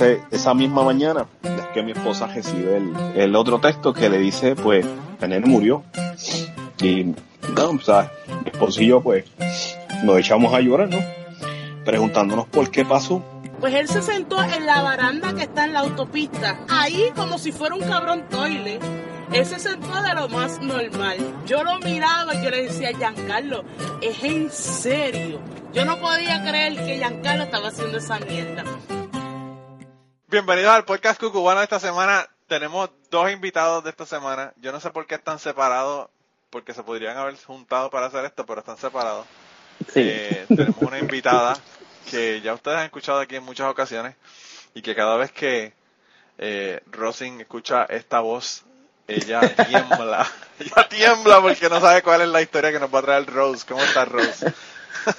esa misma mañana es que mi esposa recibe el, otro texto que le dice, pues, el nene murió. Y, no, o sea, mi esposo y yo, pues, nos echamos a llorar, ¿no? Preguntándonos por qué pasó. Pues él se sentó en la baranda que está en la autopista, ahí como si fuera un cabrón toile. Él se sentó de lo más normal. Yo lo miraba y yo le decía, Giancarlo, es en serio. Yo no podía creer que Giancarlo estaba haciendo esa mierda. Bienvenidos al podcast Cucubano. Esta semana tenemos dos invitados de esta semana. Yo no sé por qué están separados, porque se podrían haber juntado para hacer esto, pero están separados. Sí. Eh, tenemos una invitada que ya ustedes han escuchado aquí en muchas ocasiones y que cada vez que eh, Rosin escucha esta voz, ella tiembla. ella tiembla porque no sabe cuál es la historia que nos va a traer Rose. ¿Cómo estás, Rose?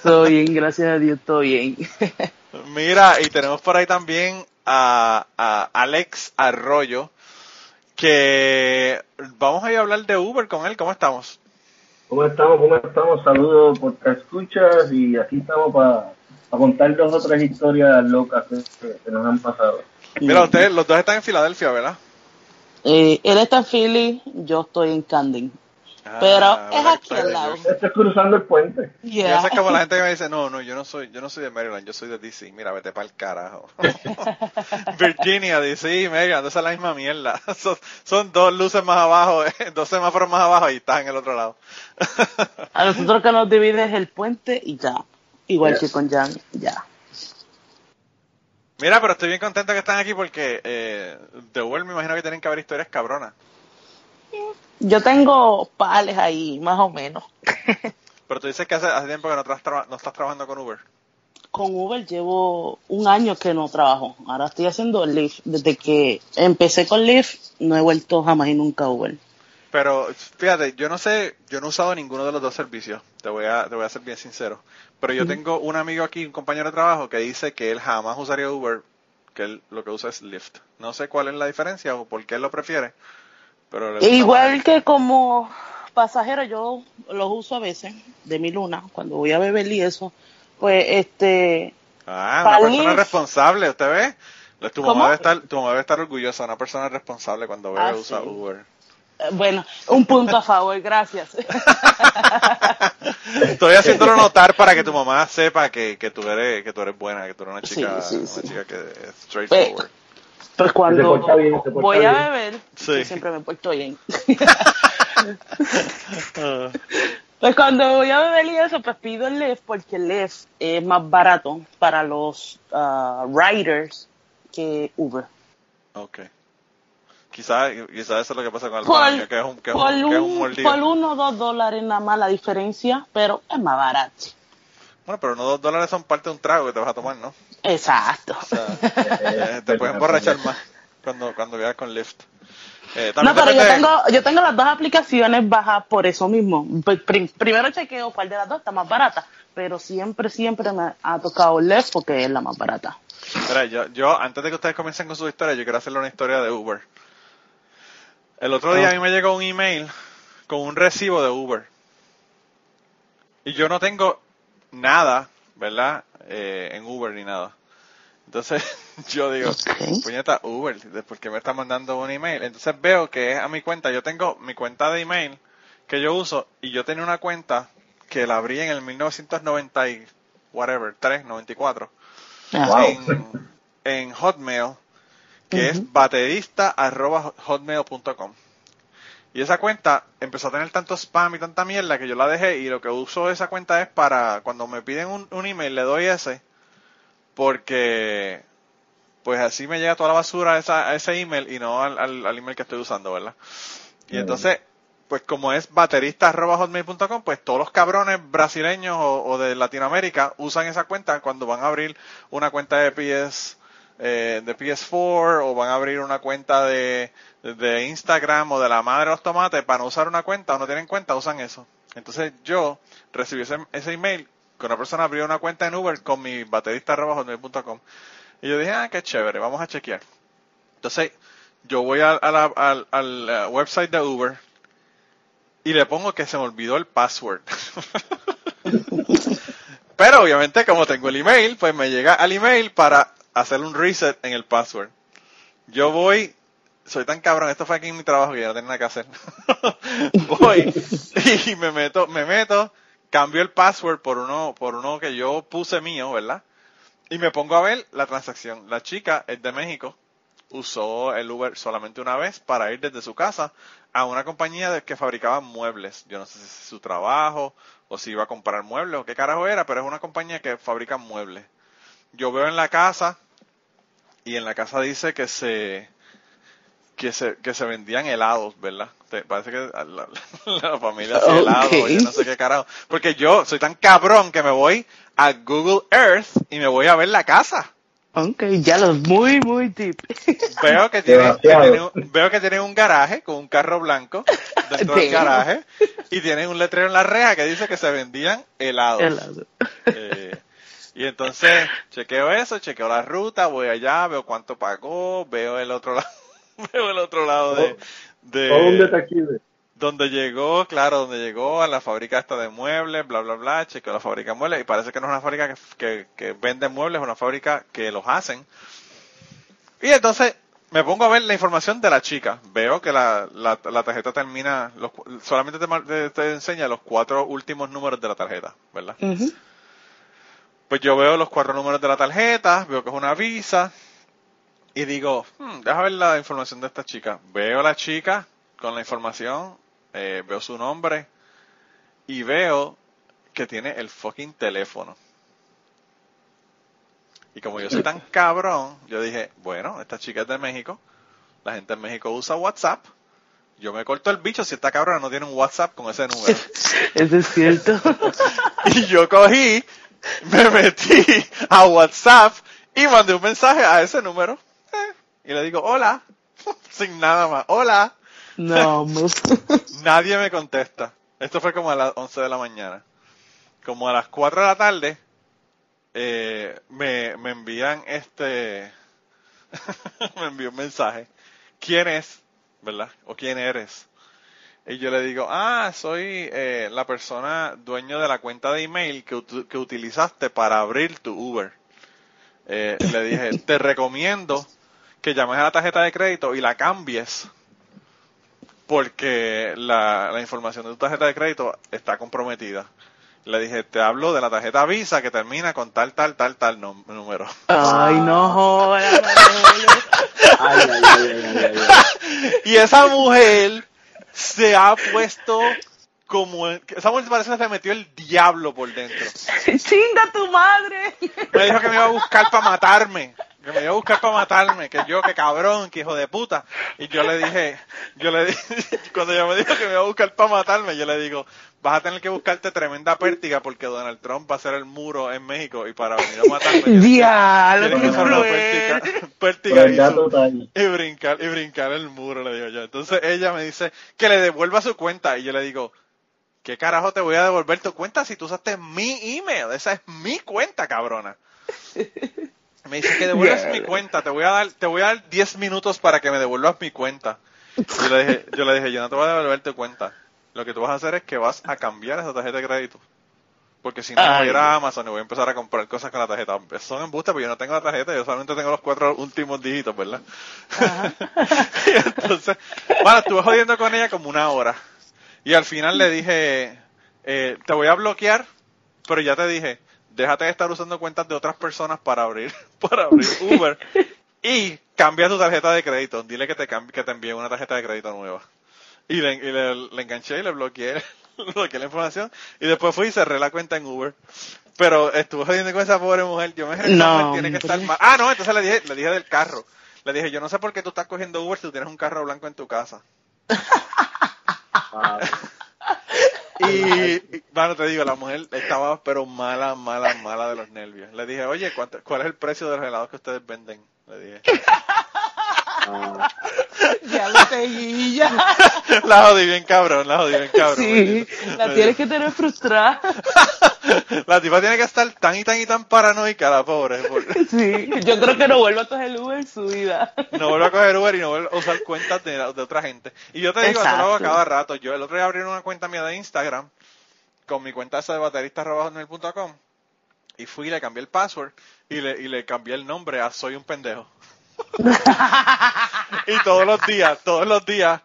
Todo bien, gracias a Dios, todo bien. Mira, y tenemos por ahí también a, a Alex Arroyo, que vamos a ir a hablar de Uber con él. ¿Cómo estamos? ¿Cómo estamos? ¿Cómo estamos? Saludos por te escuchas y aquí estamos para contar dos o tres historias locas que, que nos han pasado. Mira, ustedes, los dos están en Filadelfia, ¿verdad? Eh, él está en Philly, yo estoy en Camden. Ah, Pero es ¿verdad? aquí al lado. Esto es cruzando el puente. Y Yeah. eso es como la gente que me dice, no, no, yo no soy, yo no soy de Maryland, yo soy de DC. Mira, vete para el carajo. Virginia, DC, Maryland, esa es la misma mierda. Son, son dos luces más abajo, eh, dos semáforos más abajo y estás en el otro lado. A nosotros que nos divide es el puente y ya. Igual Yes. que con Jan, ya. Mira, pero estoy bien contento que están aquí porque eh, de Uber me imagino que tienen que haber historias cabronas. Yo tengo pales ahí, más o menos. Pero tú dices que hace, hace tiempo que no, no estás trabajando con Uber. Con Uber llevo un año que no trabajo. Ahora estoy haciendo Lyft. Desde que empecé con Lyft, no he vuelto jamás y nunca a Uber. Pero fíjate, yo no sé, yo no he usado ninguno de los dos servicios, te voy a, te voy a ser bien sincero. Pero yo tengo un amigo aquí, un compañero de trabajo, que dice que él jamás usaría Uber, que él lo que usa es Lyft. No sé cuál es la diferencia o por qué él lo prefiere, pero E igual que como pasajero, yo los uso a veces, de mi luna, cuando voy a beber y eso. Pues este, Ah, una persona responsable, ¿usted ve? Tu ¿Cómo? mamá, debe estar, tu mamá debe estar orgullosa, una persona responsable cuando bebe Ah, usa sí. Uber. eh, bueno, un punto a favor, gracias. Estoy haciéndolo notar para que tu mamá sepa que, que tú eres que tú eres buena, que tú eres una chica, sí, una chica que es straightforward. Pues cuando Se porta bien, se porta voy a bien. beber, Sí. yo siempre me porto bien. Pues cuando voy a beber y eso, pues pido el Lyft porque el Lyft es más barato para los ah, riders que Uber. Ok. Quizás quizá eso es lo que pasa con el Por, baño, que es un, que es por un, que es un un- mordido. por uno o dos dólares nada más la diferencia, pero es más barato. Bueno, pero no dos dólares son parte de un trago que te vas a tomar, ¿no? Exacto. O sea, eh, te puedes emborrachar más cuando, cuando viajas con Lyft. Eh, No, pero yo tengo, yo tengo las dos aplicaciones bajas por eso mismo. Pues, prim- primero chequeo cuál de las dos está más barata, pero siempre, siempre me ha tocado Lyft porque es la más barata. Mira, yo, yo, antes de que ustedes comiencen con su historia, yo quiero hacerle una historia de Uber. El otro día a mí me llegó un email con un recibo de Uber. Y yo no tengo nada, ¿verdad? Eh, en Uber ni nada. Entonces yo digo, puñeta, Uber, ¿por qué me está mandando un email? Entonces veo que es a mi cuenta. Yo tengo mi cuenta de email que yo uso y yo tenía una cuenta que la abrí en el 1990 y whatever, 3, 94 Ajá. Wow. en, en Hotmail, que es baterista.hotmail.com. Y esa cuenta empezó a tener tanto spam y tanta mierda que yo la dejé y lo que uso esa cuenta es para cuando me piden un, un email le doy ese porque pues así me llega toda la basura a, esa- a ese email y no al, al- al email que estoy usando, ¿verdad? Y entonces, pues como es baterista.hotmail.com, pues todos los cabrones brasileños o, o de Latinoamérica usan esa cuenta cuando van a abrir una cuenta de PS eh, de PS4 o van a abrir una cuenta de, de Instagram o de la madre de los tomates para no usar una cuenta o no tienen cuenta, usan eso. Entonces yo recibí ese, ese email que una persona abrió una cuenta en Uber con mi baterista.hotmail.com y yo dije, ah, qué chévere, vamos a chequear. Entonces yo voy al, a la- al, al, eh, website de Uber y le pongo que se me olvidó el password. Pero obviamente como tengo el email, pues me llega al email para hacer un reset en el password. Yo voy, soy tan cabrón, esto fue aquí en mi trabajo que ya no tenía nada que hacer. voy y me meto, me meto, cambio el password por uno, por uno que yo puse mío, ¿verdad? Y me pongo a ver la transacción. La chica es de México, usó el Uber solamente una vez para ir desde su casa a una compañía que fabricaba muebles. Yo no sé si es su trabajo o si iba a comprar muebles o qué carajo era, pero es una compañía que fabrica muebles. Yo veo en la casa y en la casa dice que se que se, que se vendían helados, ¿verdad? Te- parece que la, la- la familia hacía helados, yo no sé qué carajo. Porque yo soy tan cabrón que me voy a Google Earth y me voy a ver la casa. Ok, ya los muy, muy deep. Veo que tiene, que Demasiado. tiene un- veo que tiene un garaje con un carro blanco dentro del garaje y tiene un letrero en la reja que dice que se vendían helados. Helado. Eh, y entonces chequeo eso, chequeo la ruta, voy allá, veo cuánto pagó, veo el otro lado, veo el otro lado de, de Todo un detective. donde llegó, claro, donde llegó a la fábrica esta de muebles, bla, bla, bla, chequeo la fábrica de muebles y parece que no es una fábrica que, que, que vende muebles, es una fábrica que los hacen. Y entonces me pongo a ver la información de la chica. Veo que la, la, la tarjeta termina, los solamente te, te- te enseña los cuatro últimos números de la tarjeta, ¿verdad? Pues yo veo los cuatro números de la tarjeta, veo que es una visa y digo, hmm, déjame ver la información de esta chica. Veo a la chica con la información, eh, veo su nombre y veo que tiene el fucking teléfono. Y como yo soy tan cabrón, yo dije, bueno, esta chica es de México, la gente en México usa WhatsApp, yo me corto el bicho si esta cabrona no tiene un WhatsApp con ese número. Eso es cierto. Y yo cogí, me metí a WhatsApp y mandé un mensaje a ese número. Y le digo, hola, sin nada más, hola. No. Nadie me contesta. Esto fue como a las 11 de la mañana. Como a las 4 de la tarde, eh, me, me envían este, me envió un mensaje. ¿Quién es? ¿Verdad? ¿O quién eres? Y yo le digo, ah, soy eh, la persona dueño de la cuenta de email que, que utilizaste para abrir tu Uber. Eh, le dije, te recomiendo que llames a la tarjeta de crédito y la cambies porque la, la información de tu tarjeta de crédito está comprometida. Le dije, te hablo de la tarjeta Visa que termina con tal, tal, tal, tal número. Ay, no jodas. Y esa mujer se ha puesto como... Esa mujer parece que se metió el diablo por dentro. Chinga tu madre. Me dijo que me iba a buscar para matarme. Que me iba a buscar para matarme. Que yo, que cabrón, que hijo de puta. Y yo le dije, yo le dije, cuando ella me dijo que me iba a buscar para matarme, yo le digo, vas a tener que buscarte tremenda pértiga porque Donald Trump va a hacer el muro en México y para venir a matarme. Diablo, pértiga, pértiga y, su- y brincar, y brincar el muro, le digo yo. Entonces ella me dice que le devuelva su cuenta y yo le digo, ¿qué carajo te voy a devolver tu cuenta si tú usaste mi email? Esa es mi cuenta, cabrona. Me dice que devuelvas Yeah. mi cuenta, te voy a dar, te voy a dar 10 minutos para que me devuelvas mi cuenta. Yo le dije, yo le dije, yo no te voy a devolver tu cuenta. Lo que tú vas a hacer es que vas a cambiar esa tarjeta de crédito. Porque si no, voy a ir a Amazon y voy a empezar a comprar cosas con la tarjeta. Son embustes, porque yo no tengo la tarjeta, yo solamente tengo los cuatro últimos dígitos, ¿verdad? y entonces, bueno, estuve jodiendo con ella como una hora. Y al final le dije, eh, te voy a bloquear, pero ya te dije, déjate de estar usando cuentas de otras personas para abrir, para abrir Uber. y cambia tu tarjeta de crédito. Dile que te cambie, que te envíe una tarjeta de crédito nueva. Y le, y le, le enganché y le bloqueé, le bloqueé la información. Y después fui y cerré la cuenta en Uber. Pero estuve jodiendo con esa pobre mujer. Yo me dije, No, tiene que estar mal. Ah, no, entonces le dije, le dije del carro. Le dije, yo no sé por qué tú estás cogiendo Uber si tú tienes un carro blanco en tu casa. Y, bueno, te digo, la mujer estaba pero mala, mala, mala de los nervios. Le dije, oye, ¿cuánto- ¿cuál es el precio de los helados que ustedes venden? Le dije. Ya lo seguí, ya. La jodí bien cabrón, la jodí bien cabrón. Sí, bendito. la tienes que tener frustrada. La tipa tiene que estar tan y tan y tan paranoica, la pobre. Sí, yo creo que no vuelvo a coger Uber en su vida. No vuelve a coger Uber y no vuelve a usar cuentas de, de otra gente. Y yo te digo, eso lo hago a cada rato. Yo el otro día abrí una cuenta mía de Instagram con mi cuenta esa de baterista.com Y fui y le cambié el password y le, y le cambié el nombre a Soy un pendejo. y todos los días, todos los días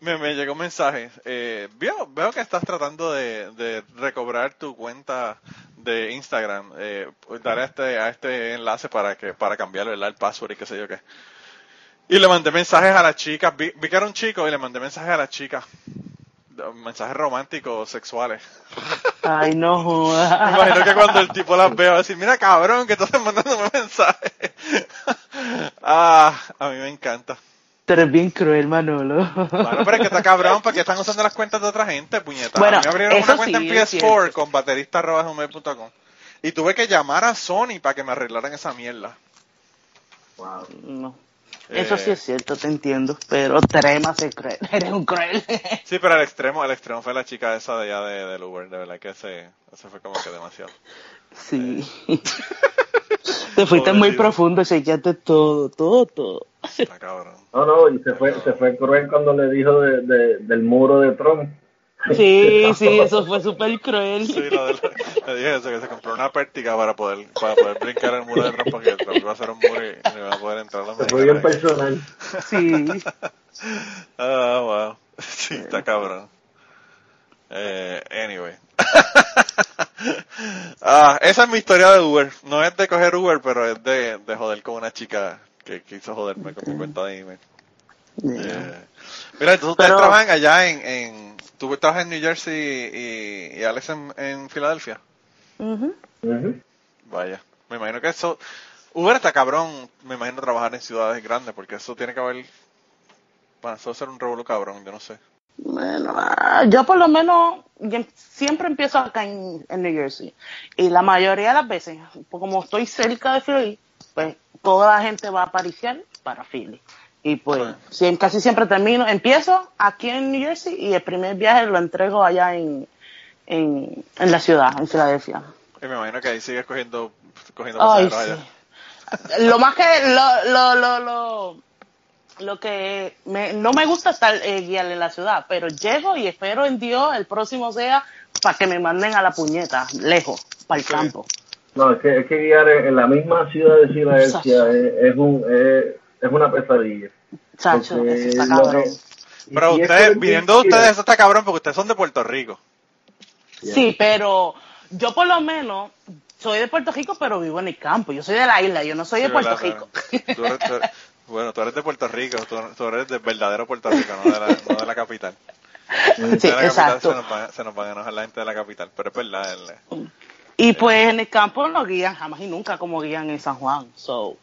me, me llegó un mensaje. Eh, veo, veo que estás tratando de, de recobrar tu cuenta de Instagram. Eh, daré a este, a este enlace para que para cambiarlo el password y qué sé yo qué. Y le mandé mensajes a la chica. Vi, vi que era un chico y le mandé mensajes a la chica. Mensajes románticos, sexuales. Ay, no Me jodas. imagino que cuando el tipo las vea va a decir, mira cabrón, que estás mandándome mensajes. ah, a mí me encanta. Tú eres bien cruel, Manolo. Bueno, pero es que está cabrón porque están usando las cuentas de otra gente, puñeta. Bueno, a mí me abrieron una cuenta sí, en es PS4 cierto. con baterista.com y tuve que llamar a Sony para que me arreglaran esa mierda. Wow. No. Eso Eh, sí es cierto, te entiendo. Pero trema ser cruel. Eres un cruel. Sí, pero al extremo, al extremo fue la chica esa de allá de, del Uber, de verdad que ese, ese fue como que demasiado. Sí. Te fuiste muy profundo, chequeaste todo, todo, todo. Está cabrón. No, no, y se fue, se fue cruel cuando le dijo de, de- del muro de Trump. Sí, sí, eso fue súper cruel. Sí, lo de la- le dije eso, que se compró una pértiga para poder, para poder brincar el muro de Trump porque Trump iba a hacer un muro y no iba a poder entrar a los Se fue bien personal. Sí. Ah, wow. Sí, está cabrón. Eh, anyway. ah, esa es mi historia de Uber. No es de coger Uber, pero es de, de joder con una chica que quiso joderme con mi cuenta de email. Eh, mira, entonces ustedes Pero- trabajan allá en, en... Tú trabajas en New Jersey y, y Alex en, en Filadelfia. Ujú. Ujú. Vaya. Me imagino que eso... Uber está cabrón, me imagino trabajar en ciudades grandes, porque eso tiene que haber... Bueno, eso debe ser un revuelo cabrón, yo no sé. Bueno, ah, yo por lo menos yo siempre empiezo acá en, en New Jersey. Y la mayoría de las veces, pues como estoy cerca de Philly, pues toda la gente va a apariciar para Philly. Y pues Ah. casi siempre termino, empiezo aquí en New Jersey y el primer viaje lo entrego allá en, en, en la ciudad, en Filadelfia. Y me imagino que ahí sigues cogiendo, cogiendo Ay, pasajeros sí. allá. Lo más que lo, lo, lo, lo, lo que me- no me gusta estar eh, guiar en la ciudad, pero llego y espero en Dios el próximo sea para que me manden a la puñeta, lejos, para el Sí. campo. No, es que, es que guiar en, en la misma ciudad de Filadelfia es, un, es, es una pesadilla. Chacho, Porque eso está cabrón. Pero si ustedes, viniendo de ustedes, eso está cabrón porque ustedes son de Puerto Rico. Sí, pero yo por lo menos soy de Puerto Rico, pero vivo en el campo. Yo soy de la isla, yo no soy de Puerto ¿verdad? Rico. Tú eres- tú eres- bueno, tú eres de Puerto Rico, tú, tú eres de verdadero Puerto Rico, no de la, no de la capital. Sí, de la capital exacto. se nos, van, se nos van a enojar la gente de la capital, pero es verdad. el- Y pues en el campo no guían jamás y nunca como guían en San Juan. So,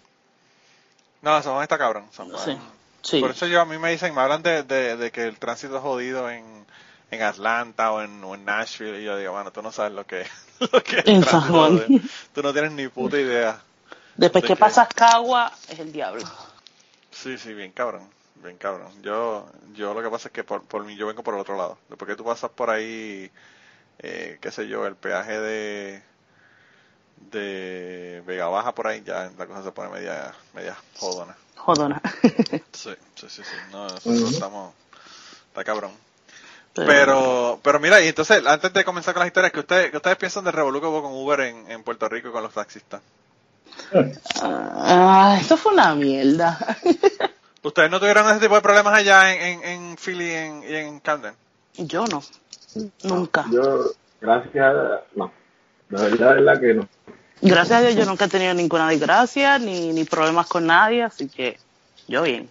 no, San Juan está cabrón. San Juan. sí, sí. Por eso yo a mí me dicen, me hablan de, de, de que el tránsito es jodido en, en Atlanta o en, o en Nashville y yo digo, bueno, tú no sabes lo que, lo que es En San Juan. Tú no tienes ni puta idea. Después ¿De que qué? pasas Cagua, es el diablo. Sí, sí, bien cabrón, bien cabrón. Yo, yo lo que pasa es que por, por mí yo vengo por el otro lado. Después que tú pasas por ahí, eh, qué sé yo, el peaje de de Vega Baja por ahí, ya la cosa se pone media, media jodona. Jodona. Sí, sí, sí, sí. No, nosotros estamos, está cabrón. Pero, pero mira, y entonces, antes de comenzar con las historias, ¿qué ustedes, qué ustedes piensan del revolú que hubo con Uber en, en Puerto Rico y con los taxistas? Ah, eso fue una mierda. ¿Ustedes no tuvieron ese tipo de problemas allá en, en, en Philly y en, y en Camden? Yo no. Nunca. Yo, gracias, no. La verdad, la verdad que no. Gracias a Dios yo nunca he tenido ninguna desgracia ni, ni problemas con nadie, así que yo bien.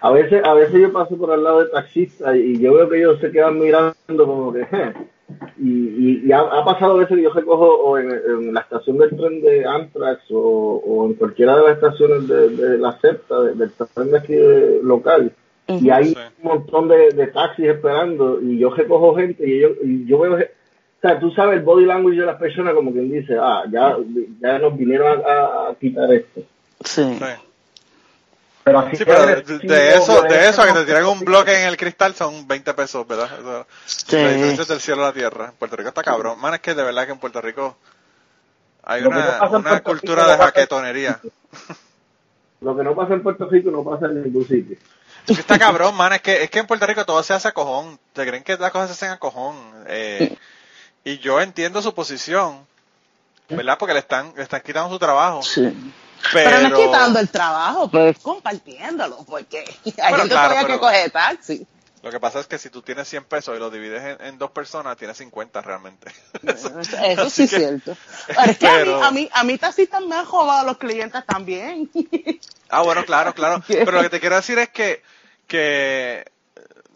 A veces, a veces yo paso por al lado de taxistas y yo veo que ellos se quedan mirando como que, "Je". y, y, y ha, ha pasado veces que yo recojo o en, en la estación del tren de Amtrak o, o en cualquiera de las estaciones de, de la CEPTA, de- del tren de aquí de- local, y hay Sí. un montón de, de taxis esperando y yo recojo gente y, ellos, y yo veo, o sea, tú sabes el body language de las personas como quien dice, ah, ya, ya nos vinieron a, quitar esto. Sí. Sí. Pero así Sí, pero de, eso, de eso a que te tiran un bloque en el cristal son 20 pesos, ¿verdad? Eso- Sí. La diferencia es del cielo a la tierra. En Puerto Rico está cabrón. Man, es que de verdad que en Puerto Rico hay no una, una cultura Rico de jaquetonería. Lo que no pasa en Puerto Rico no pasa en ningún sitio. Es que está cabrón, man. Es que, es que en Puerto Rico todo se hace a cojón. Se creen que las cosas se hacen a cojón. Eh, y yo entiendo su posición. ¿verdad? Porque le están, le están quitando su trabajo. Sí. Pero, Pero, no es quitando el trabajo, pues compartiéndolo, porque hay Bueno, gente claro, todavía pero- que coge taxi. Lo que pasa es que si tú tienes 100 pesos y lo divides en, en dos personas, tienes 50 realmente. Eso sí es que- cierto. Pero es que a mí, pero- a mí, a mí taxistas me han robado a los clientes también. Ah, bueno, claro, claro. Pero lo que te quiero decir es que, que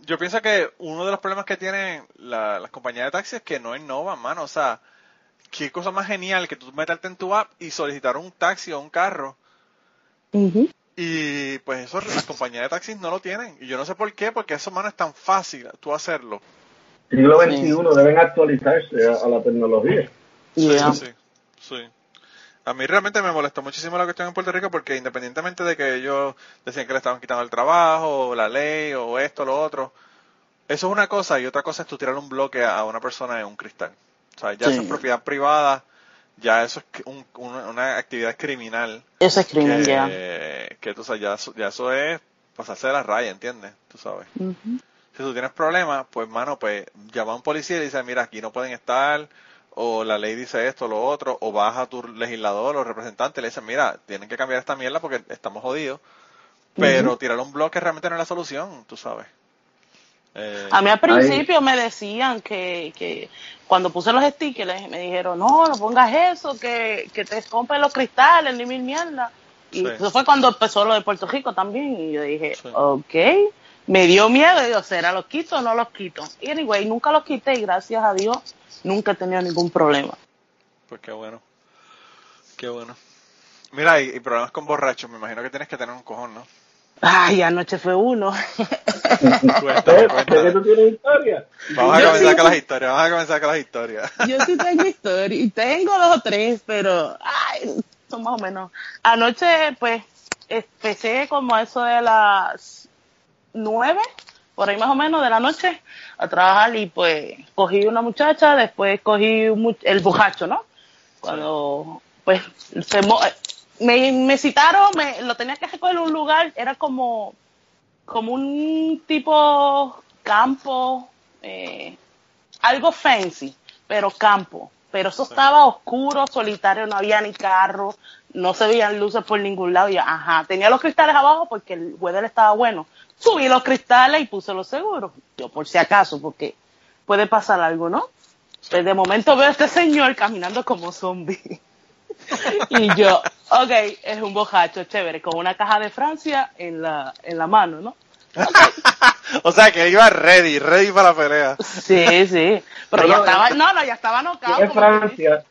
yo pienso que uno de los problemas que tienen la- las compañías de taxis es que no innovan, mano. O sea, qué cosa más genial que tú meterte en tu app y solicitar un taxi o un carro. Y pues eso las compañías de taxis no lo tienen. Y yo no sé por qué, porque eso, mano, es tan fácil tú hacerlo. Siglo XXI deben actualizarse a, a la tecnología. Yeah. Sí, sí. A mí realmente me molestó muchísimo la cuestión en Puerto Rico porque independientemente de que ellos decían que le estaban quitando el trabajo, o la ley, o esto, lo otro, eso es una cosa y otra cosa es tú tirar un bloque a una persona en un cristal. O sea, ya eso es propiedad privada, ya eso es un- una, una actividad criminal Eso es crimen, que, ya. que tú sabes, ya, eso- ya eso es pasarse de la raya, ¿entiendes? Tú sabes. Ujú. Si tú tienes problemas, pues mano, pues llama a un policía y le dice, mira, aquí no pueden estar, o la ley dice esto, lo otro, o vas a tu legislador o representante y le dices, mira, tienen que cambiar esta mierda porque estamos jodidos. Pero tirar un bloque realmente no es la solución, tú sabes. Eh, A mí al principio me decían que, que cuando puse los stickers me dijeron, no, no pongas eso, que, que te rompen los cristales, ni mil mierda. Y Sí. eso fue cuando empezó lo de Puerto Rico también. Y yo dije, Sí. ok, me dio miedo. Y yo, ¿será los quito o no los quito? Y anyway, nunca los quité y gracias a Dios nunca he tenido ningún problema. Pues qué bueno. Qué bueno. Mira, y, y problemas con borrachos, me imagino que tienes que tener un cojón, ¿no? Ay, anoche fue uno. Cuéntame, ¿Ves? cuéntame. ¿De qué tú tienes historia? Vamos a Yo comenzar sí- con las historias, vamos a comenzar con las historias. Yo sí tengo historia y tengo dos o tres, pero ay, son más o menos. Anoche, pues, empecé como a eso de las nueve, por ahí más o menos de la noche, a trabajar y pues cogí una muchacha, después cogí un el bujacho, ¿no? Cuando, pues, se me citaron, me, lo tenía que recoger en un lugar, era como, como un tipo campo, eh, algo fancy, pero campo. Pero eso estaba oscuro, solitario, no había ni carro, no se veían luces por ningún lado. Y yo, ajá, tenía los cristales abajo porque el weather estaba bueno. Subí los cristales y puse los seguros. Yo, por si acaso, porque puede pasar algo, ¿no? Pues de momento veo a este señor caminando como zombie. y yo, ok, es un bojacho chévere, con una caja de Francia en la, en la mano, ¿no? o sea, que iba ready, ready para la pelea. Sí, sí. Pero ya No, estaba, es- no, no, ya estaba nocao. Es Francia,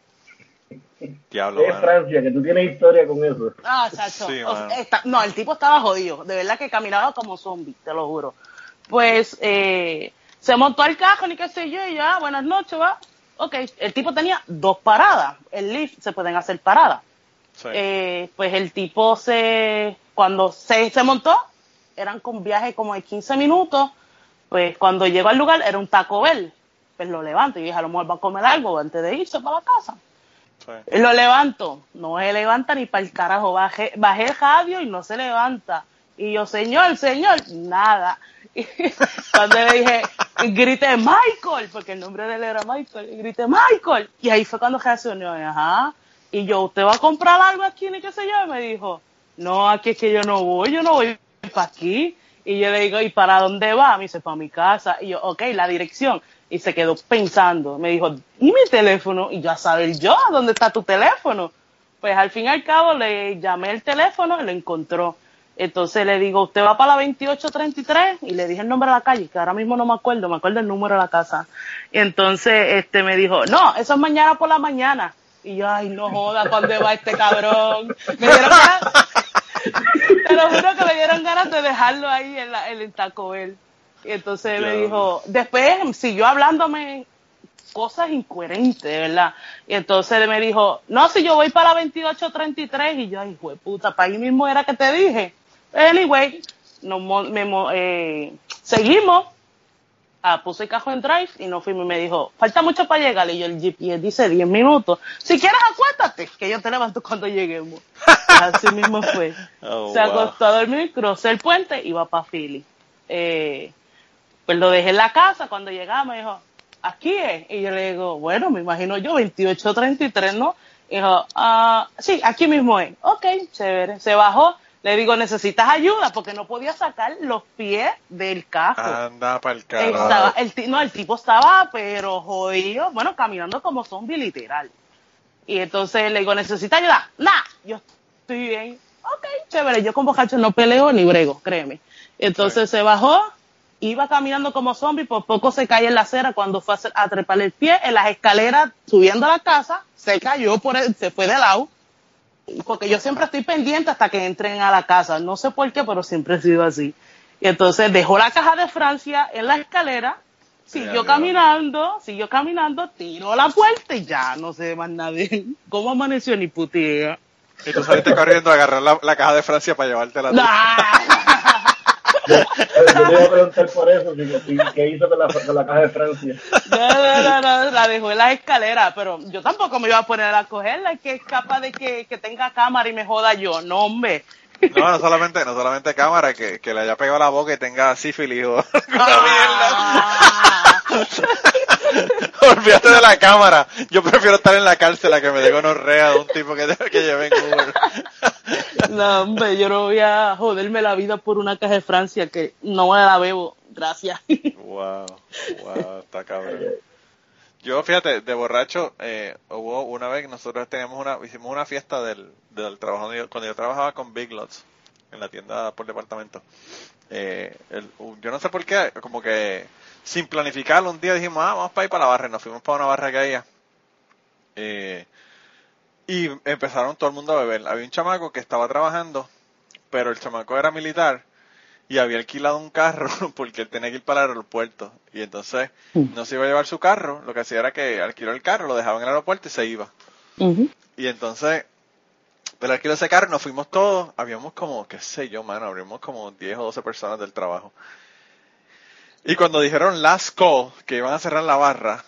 Diablo, es. Francia, que tú tienes historia con eso. Ah, chacho. Sí, O mano. sea, está- no, el tipo estaba jodido. De verdad que caminaba como zombie, te lo juro. Pues eh, se montó al carro, ni qué sé yo, y ya, buenas noches, va. Ok, el tipo tenía dos paradas. El lift se pueden hacer paradas. Sí. Eh, pues el tipo se, cuando se, se montó, eran con viaje como de 15 minutos, pues cuando llegó al lugar era un Taco Bell. Pues lo levanto y dije, a lo mejor va a comer algo antes de irse para la casa. Sí. Lo levanto, no se levanta ni para el carajo, bajé, bajé el radio y no se levanta. Y yo, señor, señor, nada. Y cuando le dije, grité Michael, porque el nombre de él era Michael, y grité Michael. Y ahí fue cuando reaccionó, ajá. Y yo, ¿usted va a comprar algo aquí ni qué sé yo? Me dijo, no, aquí es que yo no voy, yo no voy para aquí. Y yo le digo, ¿y para dónde va? Me dice, para mi casa. Y yo, ok, la dirección. Y se quedó pensando. Me dijo, ¿y mi teléfono? Y yo, a saber yo, ¿dónde está tu teléfono? Pues al fin y al cabo le llamé el teléfono y lo encontró. Entonces le digo, ¿usted va para la 2833? Y le dije el nombre de la calle, que ahora mismo no me acuerdo, me acuerdo el número de la casa. Y entonces este me dijo, no, eso es mañana por la mañana. Y yo, ay, no joda, ¿dónde va este cabrón? Me dieron ganas, te lo juro que me dieron ganas de dejarlo ahí en, la, en el Taco Bell. Y entonces me dijo, después siguió hablándome cosas incoherentes, ¿verdad? Y entonces me dijo, no, si yo voy para la 2833, y yo, ay, hijo de puta, para ahí mismo era que te dije. Anyway, nos, me eh, seguimos, ah, puse el cajón en drive y nos fuimos y me dijo, falta mucho para llegar, y yo el GPS dice 10 minutos. Si quieres acuéstate, que yo te levanto cuando lleguemos. Así mismo fue. Oh, Se wow. acostó a dormir, crucé el puente y iba para Philly. Eh, pues lo dejé en la casa, cuando llegaba me dijo, aquí es. Y yo le digo, bueno, me imagino yo, 2833, ¿no? Y dijo, ah, sí, aquí mismo es. Ok, chévere. Se bajó. Le digo, necesitas ayuda porque no podía sacar los pies del carro. Anda para el carajo. el, no, el tipo estaba, pero jodido, bueno, caminando como zombie literal. Y entonces le digo, ¿necesita ayuda? Nah, yo estoy bien. Ok, chévere, yo con bocacho no peleo ni brego, créeme. Entonces se bajó, iba caminando como zombie, por poco se cae en la acera cuando fue a, trepar el pie en las escaleras subiendo a la casa, se cayó, por el- se fue de lado. Porque yo siempre estoy pendiente hasta que entren a la casa. No sé por qué, pero siempre he sido así. Y entonces dejó la caja de Francia en la escalera, siguió diablo. caminando, siguió caminando, tiró la puerta y ya no sé más él. ¿Cómo amaneció ni putea? Y tú saliste corriendo a agarrar la, la caja de Francia para llevártela tú. Yo iba a preguntar por eso, ¿qué hizo con la, con la caja de Francia? No, no, no, no, la dejó en la escalera, pero yo tampoco me iba a poner a cogerla, que es capaz de que, que tenga cámara y me joda yo. No, hombre. No, no solamente, no solamente cámara, que, que le haya pegado la boca y tenga sífilis o alguna mierda. Olvídate de la cámara. Yo prefiero estar en la cárcel a que me dé gonorrea de un tipo que, que lleve en Uber. No, hombre, yo no voy a joderme la vida por una caja de Francia que no me la bebo. Gracias. Wow, wow, está cabrón. Yo, fíjate, de borracho, eh, hubo una vez que nosotros teníamos una, hicimos una fiesta del, del trabajo, cuando yo trabajaba con Big Lots, en la tienda por departamento. Eh, el- yo no sé por qué, como que sin planificarlo, un día dijimos, ah, vamos para ir para la barra, y nos fuimos para una barra que había. Eh, y empezaron todo el mundo a beber. Había un chamaco que estaba trabajando, pero el chamaco era militar y había alquilado un carro porque él tenía que ir para el aeropuerto. Y entonces no se iba a llevar su carro, lo que hacía era que alquiló el carro, lo dejaba en el aeropuerto y se iba. Y entonces, pero alquiló ese carro, nos fuimos todos, habíamos como, qué sé yo, mano, habíamos como 10 o 12 personas del trabajo. Y cuando dijeron last call, que iban a cerrar la barra,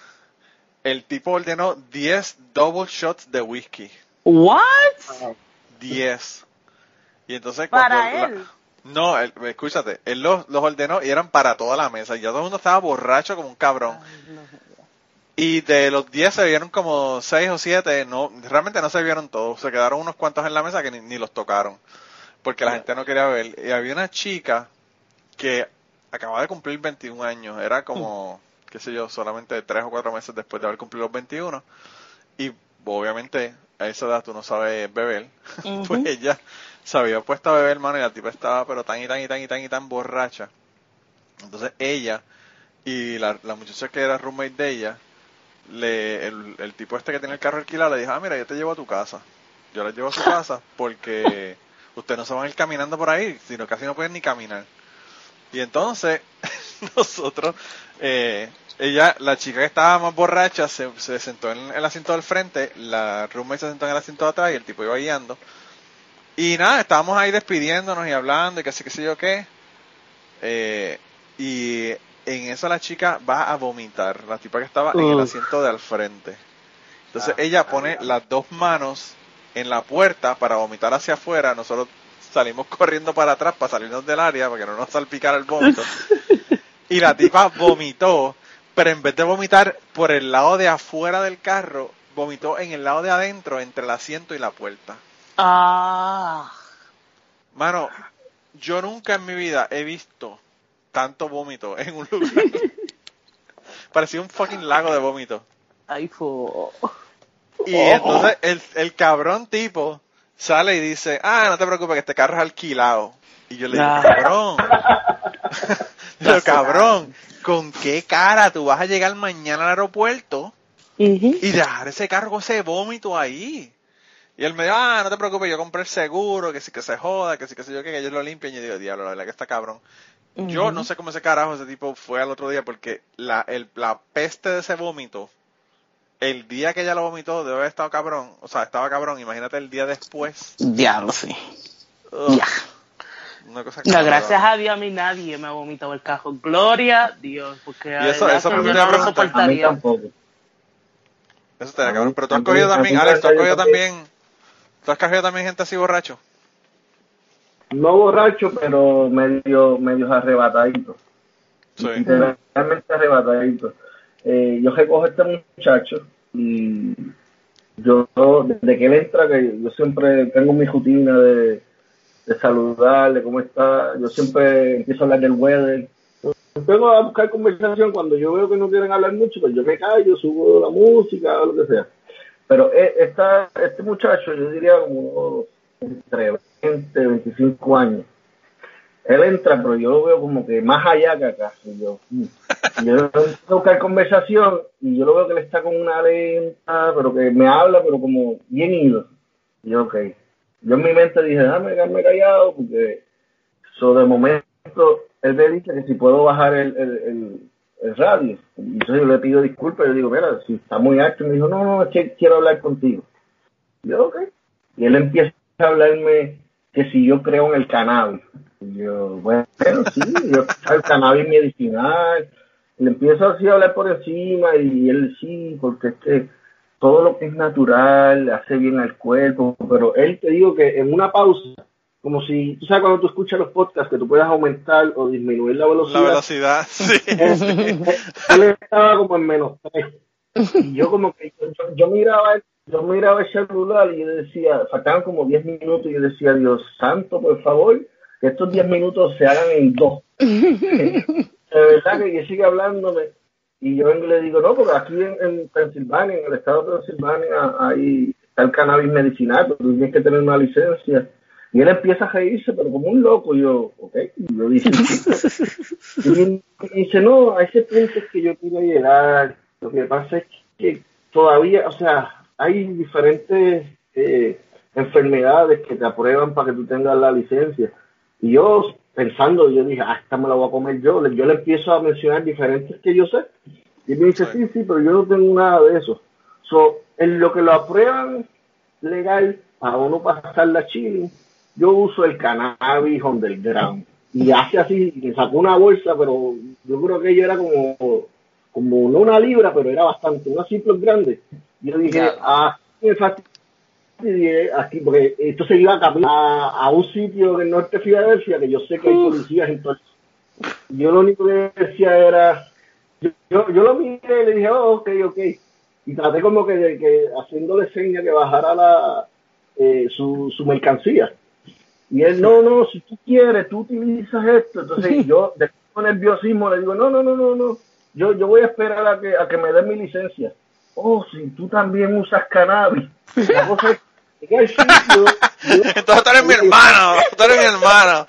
el tipo ordenó 10 double shots de whisky. What? 10. Y entonces cuando Para la- él. no, él- escúchate, él los, los ordenó y eran para toda la mesa. Y ya todo el mundo estaba borracho como un cabrón. Y de los 10 se vieron como 6 o 7, no, realmente no se vieron todos. Se quedaron unos cuantos en la mesa que ni, ni los tocaron. Porque la gente no quería ver. Y había una chica que acababa de cumplir 21 años. Era como, qué sé yo, solamente 3 o 4 meses después de haber cumplido los 21. Y obviamente a esa edad tú no sabes beber. pues ella se había puesto a beber, hermano, y la tipa estaba pero tan y tan y tan y tan y tan borracha. Entonces ella y la, la muchacha que era roommate de ella, le, el, el tipo este que tiene el carro alquilado le dijo, ah, mira, yo te llevo a tu casa. Yo la llevo a su casa porque ustedes no se van a ir caminando por ahí, sino casi no pueden ni caminar. Y entonces nosotros, eh, ella, la chica que estaba más borracha, se, se sentó en el asiento del frente, la roommate se sentó en el asiento de atrás y el tipo iba guiando. Y nada, estábamos ahí despidiéndonos y hablando y qué sé qué sé yo qué. Eh, y en eso la chica va a vomitar, la tipa que estaba en el asiento de al frente. Entonces Ah, ella ah, pone ah. las dos manos en la puerta para vomitar hacia afuera. Nosotros salimos corriendo para atrás para salirnos del área para que no nos salpicara el vómito. y la tipa vomitó, pero en vez de vomitar por el lado de afuera del carro, vomitó en el lado de adentro, entre el asiento y la puerta. Ah. Mano, yo nunca en mi vida he visto tanto vómito en un lugar. Parecía un fucking lago de vómito. Ay, fo. Y entonces el, el cabrón tipo sale y dice, ah, no te preocupes que este carro es alquilado. Y yo le digo, Ah. cabrón. Digo, cabrón, ¿con qué cara tú vas a llegar mañana al aeropuerto Ujú. y dejar ese carro con ese vómito ahí? Y él me dijo, ah, no te preocupes, yo compré el seguro, que sí que se joda, que sí que sé yo, que ellos lo limpian. Y yo digo, diablo, la verdad que está cabrón. Yo no sé cómo ese carajo ese tipo fue al otro día porque la, el, la peste de ese vómito, el día que ella lo vomitó debe haber estado cabrón. O sea, estaba cabrón. Imagínate el día después. Diablo, sí. Ugh, Ya. Una cosa No, gracias a Dios a mí nadie me ha vomitado el cajo. Gloria a Dios, porque Y eso- a eso yo me no iba a lo preguntar. A mí soportaría. tampoco. Eso estaría A cabrón. Pero tú has cogido también, Alex, tú has yo cogido también- también, tú has cogido también gente así borracho. No borracho, pero medio, medio arrebatadito. Sí. Literalmente arrebatadito. Eh, yo recojo a este muchacho y yo, desde que él entra, que yo siempre tengo mi rutina de, de saludarle, cómo está, yo siempre empiezo a hablar del weather. Empiezo a buscar conversación cuando yo veo que no quieren hablar mucho, pues yo me callo, subo la música, lo que sea. Pero eh, esta, este muchacho, yo diría como entre 20, 25 años, él entra, pero yo lo veo como que más allá que acá. Y yo, mm. yo empiezo a buscar conversación y yo lo veo que él está con una lenta, pero que me habla, pero como bien ido. Y yo, ok. Yo en mi mente dije, déjame quedarme callado, porque eso de momento él me dice que si puedo bajar el, el, el, radio. Y entonces yo le pido disculpas, yo digo, mira, si está muy alto, y me dijo, no, no, es que quiero hablar contigo. Yo, ok. Y él empieza hablarme que si yo creo en el cannabis. Y yo, bueno, sí, yo el cannabis medicinal. Le empiezo así a hablar por encima y él sí, porque es que todo lo que es natural hace bien al cuerpo, pero él te digo que en una pausa, como si, tú sabes cuando tú escuchas los podcasts que tú puedes aumentar o disminuir la velocidad. La velocidad, sí. él estaba como en menos tres. Y yo como que, yo, yo miraba yo miraba el celular y yo decía, faltaban como 10 minutos y yo decía, Dios santo, por favor, que estos 10 minutos se hagan en dos. de verdad que, sigue hablándome. Y yo le digo, no, porque aquí en, en, Pensilvania, en el estado de Pensilvania, ahí está el cannabis medicinal, pero tú tienes que tener una licencia. Y él empieza a reírse, pero como un loco. Y yo, ok, y yo dije, y, dice, no, a ese punto es que yo quiero llegar. Lo que pasa es que todavía, o sea, hay diferentes eh, enfermedades que te aprueban para que tú tengas la licencia. Y yo pensando, yo dije, ah, esta me la voy a comer yo. Yo le empiezo a mencionar diferentes que yo sé. Y me dice, sí, sí, pero yo no tengo nada de eso. So, en lo que lo aprueban legal, a uno pasar la chile, yo uso el cannabis underground. Y hace así, me sacó una bolsa, pero yo creo que ella era como, como no una libra, pero era bastante, una simple grande. Yo dije, ah, me fastidié aquí, porque esto se iba a a, a un sitio del norte de Filadelfia, que yo sé que hay policías en todo. Yo lo único que decía era, yo, yo, lo miré y le dije, oh, ok, ok. Y traté como que, de, que haciéndole seña que bajara la, eh, su, su mercancía. Y él, no, no, si tú quieres, tú utilizas esto. Entonces yo, de nerviosismo, le digo, no, no, no, no, no. Yo, yo voy a esperar a que, a que me den mi licencia oh, si tú también usas cannabis. La cosa es Entonces tú eres mi hermano, tú eres mi hermano.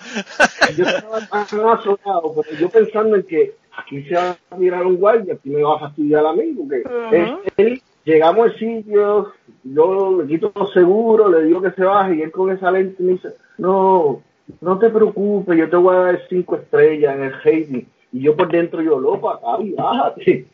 Yo estaba asomado, pero yo pensando en que aquí se va a mirar un guardia, aquí me va a fastidiar a mí, porque él, llegamos al sitio, yo le quito los seguros, le digo que se baje, y él con esa lente me dice, no, no te preocupes, yo te voy a dar cinco estrellas en el hating. Y yo por dentro, yo, loco, acá y bájate.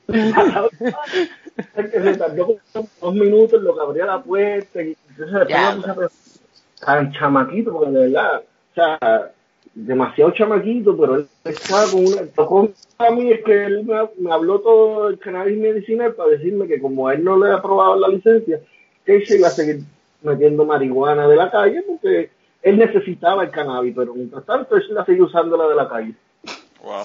que se tardó como dos minutos en lo que abría la puerta y entonces después tan chamaquito porque de verdad o sea demasiado chamaquito pero él estaba con una tocó a mí es que él me, habló todo el cannabis medicinal para decirme que como él no le ha aprobado la licencia que él se iba a seguir metiendo marihuana de la calle porque él necesitaba el cannabis pero mientras tanto él se la sigue usando la de la calle wow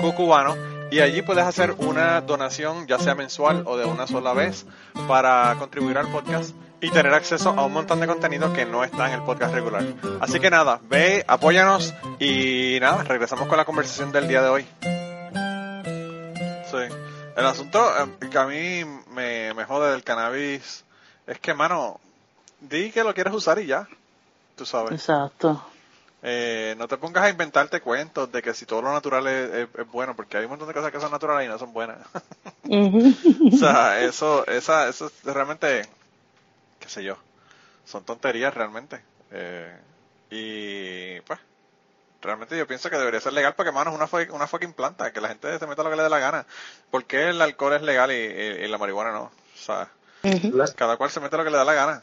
cucubano y allí puedes hacer una donación ya sea mensual o de una sola vez para contribuir al podcast y tener acceso a un montón de contenido que no está en el podcast regular. Así que nada, ve, apóyanos y nada, regresamos con la conversación del día de hoy. Sí. El asunto eh, que a mí me, me jode del cannabis es que, mano, di que lo quieres usar y ya. Tú sabes. Exacto. Eh, no te pongas a inventarte cuentos de que si todo lo natural es, bueno, porque hay un montón de cosas que son naturales y no son buenas. o sea, eso, esa, eso realmente, qué sé yo, son tonterías realmente. Eh, y pues, realmente yo pienso que debería ser legal porque, mano, es una, una fucking planta, que la gente se meta lo que le dé la gana. ¿Por qué el alcohol es legal y, y la marihuana no? O sea. Cada cual se mete lo que le da la gana.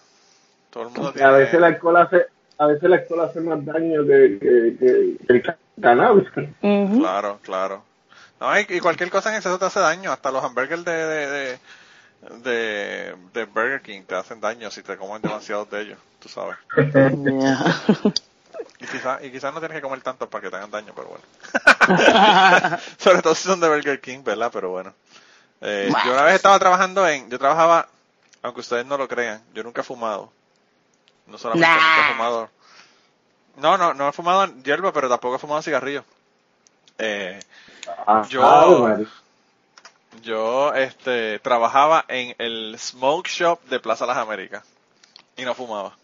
Todo el mundo tiene... a veces el alcohol hace, a veces el alcohol hace más daño que, que, que, que el cannabis. Claro, claro. No, y, y cualquier cosa en exceso te hace daño. Hasta los hamburgers de, de, de, de, de Burger King te hacen daño si te comen demasiados de ellos, tú sabes. Yeah. Y quizás y quizás no tienes que comer tantos para que te hagan daño, pero bueno. Sobre todo si son de Burger King, ¿verdad? Pero bueno. Eh, yo una vez estaba trabajando en... Yo trabajaba, aunque ustedes no lo crean, yo nunca he fumado. No solamente Nah. he fumado... No, no, no he fumado hierba, pero tampoco he fumado cigarrillo. Eh, Ah, Yo- María. Yo este, trabajaba en el Smoke Shop de Plaza Las Américas y no fumaba.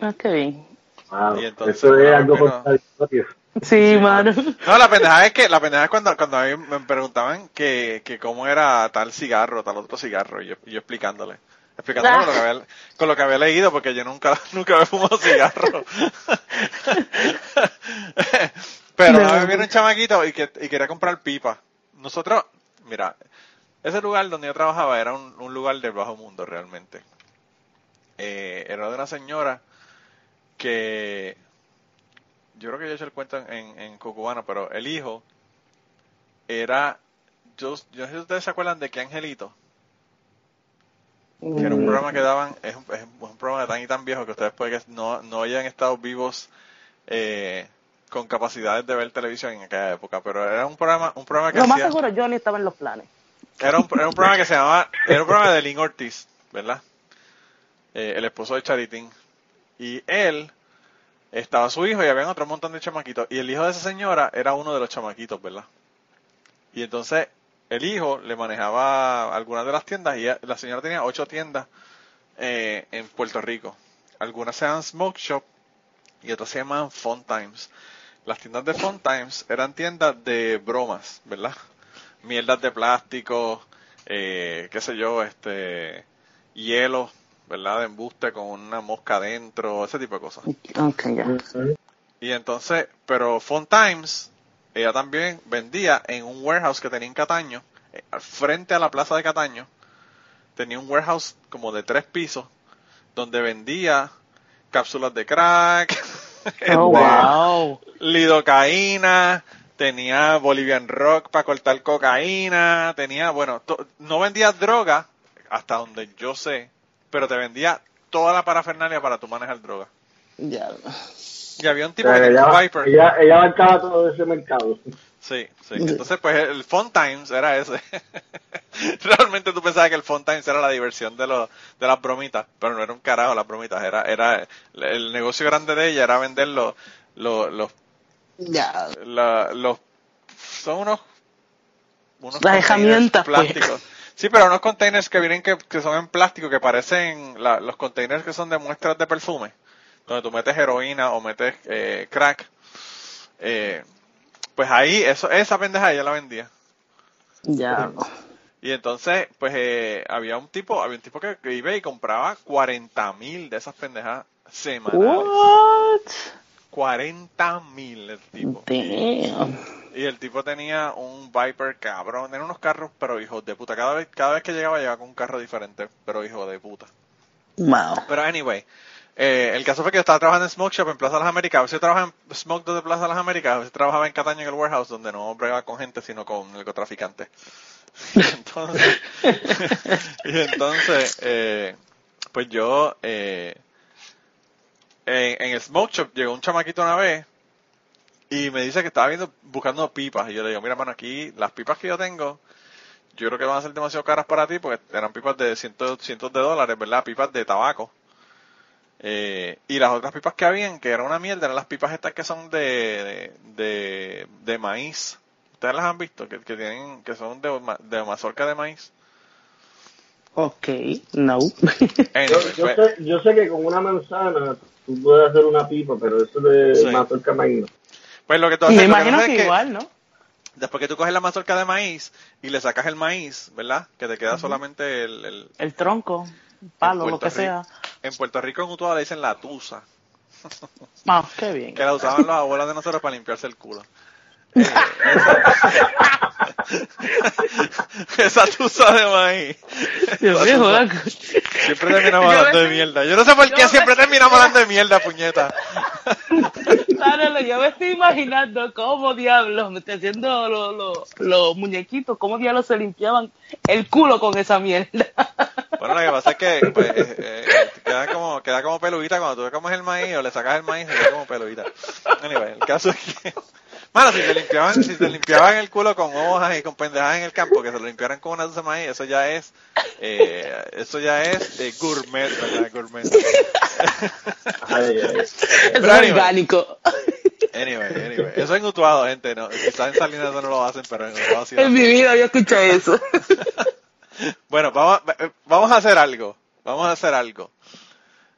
Ah, qué bien. Ah, Y entonces, eso es no, algo pero- contradictorio. Sí, mano. No, la pendeja es que, la pendeja es cuando, cuando a mí me preguntaban que, que cómo era tal cigarro, tal otro cigarro, y yo, y yo explicándole. Explicándole con, lo que había, con lo que había leído, porque yo nunca, nunca había fumado cigarro. Pero vez viene un chamaquito y, que, y quería comprar pipa. Nosotros, mira, ese lugar donde yo trabajaba era un, un lugar del bajo mundo realmente. Eh, era de una señora que yo creo que yo he hecho el cuento en, en, pero el hijo era, yo, yo no sé si ustedes se acuerdan de que Angelito, que era un programa que daban, es un, es un programa tan y tan viejo que ustedes pueden que no, no hayan estado vivos eh, con capacidades de ver televisión en aquella época, pero era un programa, un programa que Lo más hacía, seguro, Johnny estaba en los planes. era un, era un programa que se llamaba, era un programa de Lynn Ortiz, ¿verdad? Eh, el esposo de Charitín. Y él, estaba su hijo y habían otro montón de chamaquitos. Y el hijo de esa señora era uno de los chamaquitos, ¿verdad? Y entonces el hijo le manejaba algunas de las tiendas y la señora tenía ocho tiendas eh, en Puerto Rico. Algunas se llaman Smoke Shop y otras se llaman Fun Times. Las tiendas de Fun Times eran tiendas de bromas, ¿verdad? Mierdas de plástico, eh, qué sé yo, este, hielo, ¿verdad? De embuste con una mosca adentro, ese tipo de cosas. Ok, ya. Y entonces, pero Fun Times, ella también vendía en un warehouse que tenía en Cataño, eh, frente a la plaza de Cataño, tenía un warehouse como de tres pisos, donde vendía cápsulas de crack, Oh, este, wow. lidocaína, tenía Bolivian Rock para cortar cocaína, tenía, bueno, to- no vendía droga, hasta donde yo sé, pero te vendía toda la parafernalia para tu manejar droga. Ya. Y había un O tipo sea, que ella, Viper. ella, ella abarcaba todo ese mercado. Sí, sí. Entonces, pues el Fun Times era ese. Realmente tú pensabas que el Fun Times era la diversión de, los de las bromitas, pero no era un carajo las bromitas. Era, era el negocio grande de ella era vender los, los, los, la- los son unos, unos Las containers herramientas, pues. plásticos. Sí, pero unos containers que vienen que, que son en plástico, que parecen la- los containers que son de muestras de perfume, donde tú metes heroína o metes eh, crack. Eh, pues ahí, eso, esa pendeja ella la vendía. Ya. Y entonces, pues eh, había un tipo, había un tipo que, que iba y compraba 40 mil de esas pendejas semanales. What? 40 mil el tipo. Damn. Y el tipo tenía un Viper cabrón, tenía unos carros, pero hijos de puta. Cada vez, cada vez que llegaba llegaba con un carro diferente, pero hijo de puta. Wow. Pero anyway, eh, el caso fue que yo estaba trabajando en Smoke Shop en Plaza Las Américas. A veces trabajaba en Smoke de Plaza Las Américas, a veces trabajaba en Cataño en el warehouse, donde no bregaba con gente, sino con narcotraficantes. Y entonces, y entonces eh, pues yo, eh, en, en el Smoke Shop llegó un chamaquito una vez y me dice que estaba viendo, buscando pipas. Y yo le digo, mira, mano, aquí las pipas que yo tengo, yo creo que van a ser demasiado caras para ti porque eran pipas de cientos, cientos de dólares, ¿verdad? Pipas de tabaco. Eh, y las otras pipas que habían, que eran una mierda, eran las pipas estas que son de, de, de, de maíz. ¿Ustedes las han visto? Que, que tienen, que son de, de mazorca de maíz. Ok, no. Anyway, Yo, yo, pues, sé, yo sé que con una manzana tú puedes hacer una pipa, pero eso de Sí. mazorca maíz pues lo que tú haces, Me lo que imagino que es que igual, ¿no? después que tú coges la mazorca de maíz y le sacas el maíz, ¿verdad? Que te queda solamente el, el- El tronco, palo, lo que Rico- sea. En Puerto Rico en Utuado le dicen la tusa. Ah, qué bien. que la usaban los abuelos de nosotros para limpiarse el culo. Eh, eso- Esa tusa de maíz. Dios Esa mío. Siempre terminamos hablando de mierda. Yo no sé por qué siempre terminamos hablando de mierda, puñeta. Yo me estoy imaginando cómo diablos, me estoy haciendo los, los muñequitos, cómo diablos se limpiaban el culo con esa mierda. Bueno, lo que pasa es que pues, eh, eh, queda como queda como peludita cuando tú ves cómo es el maíz o le sacas el maíz, queda como peludita. Anyway, el caso es que, mano, si te limpiaban, si te limpiaban el culo con hojas y con pendejadas en el campo, que se lo limpiaran con una dulce de maíz, eso ya es, eh, eso ya es eh, gourmet, ¿verdad? Gourmet. Ay, ay. Eso es anyway. orgánico. Anyway, anyway. Eso es en Utuado, gente, no. Quizás en Salinas eso no lo hacen, pero en Utuado sí En mi vida había escuchado eso. Bueno, vamos, a- vamos a hacer algo. Vamos a hacer algo.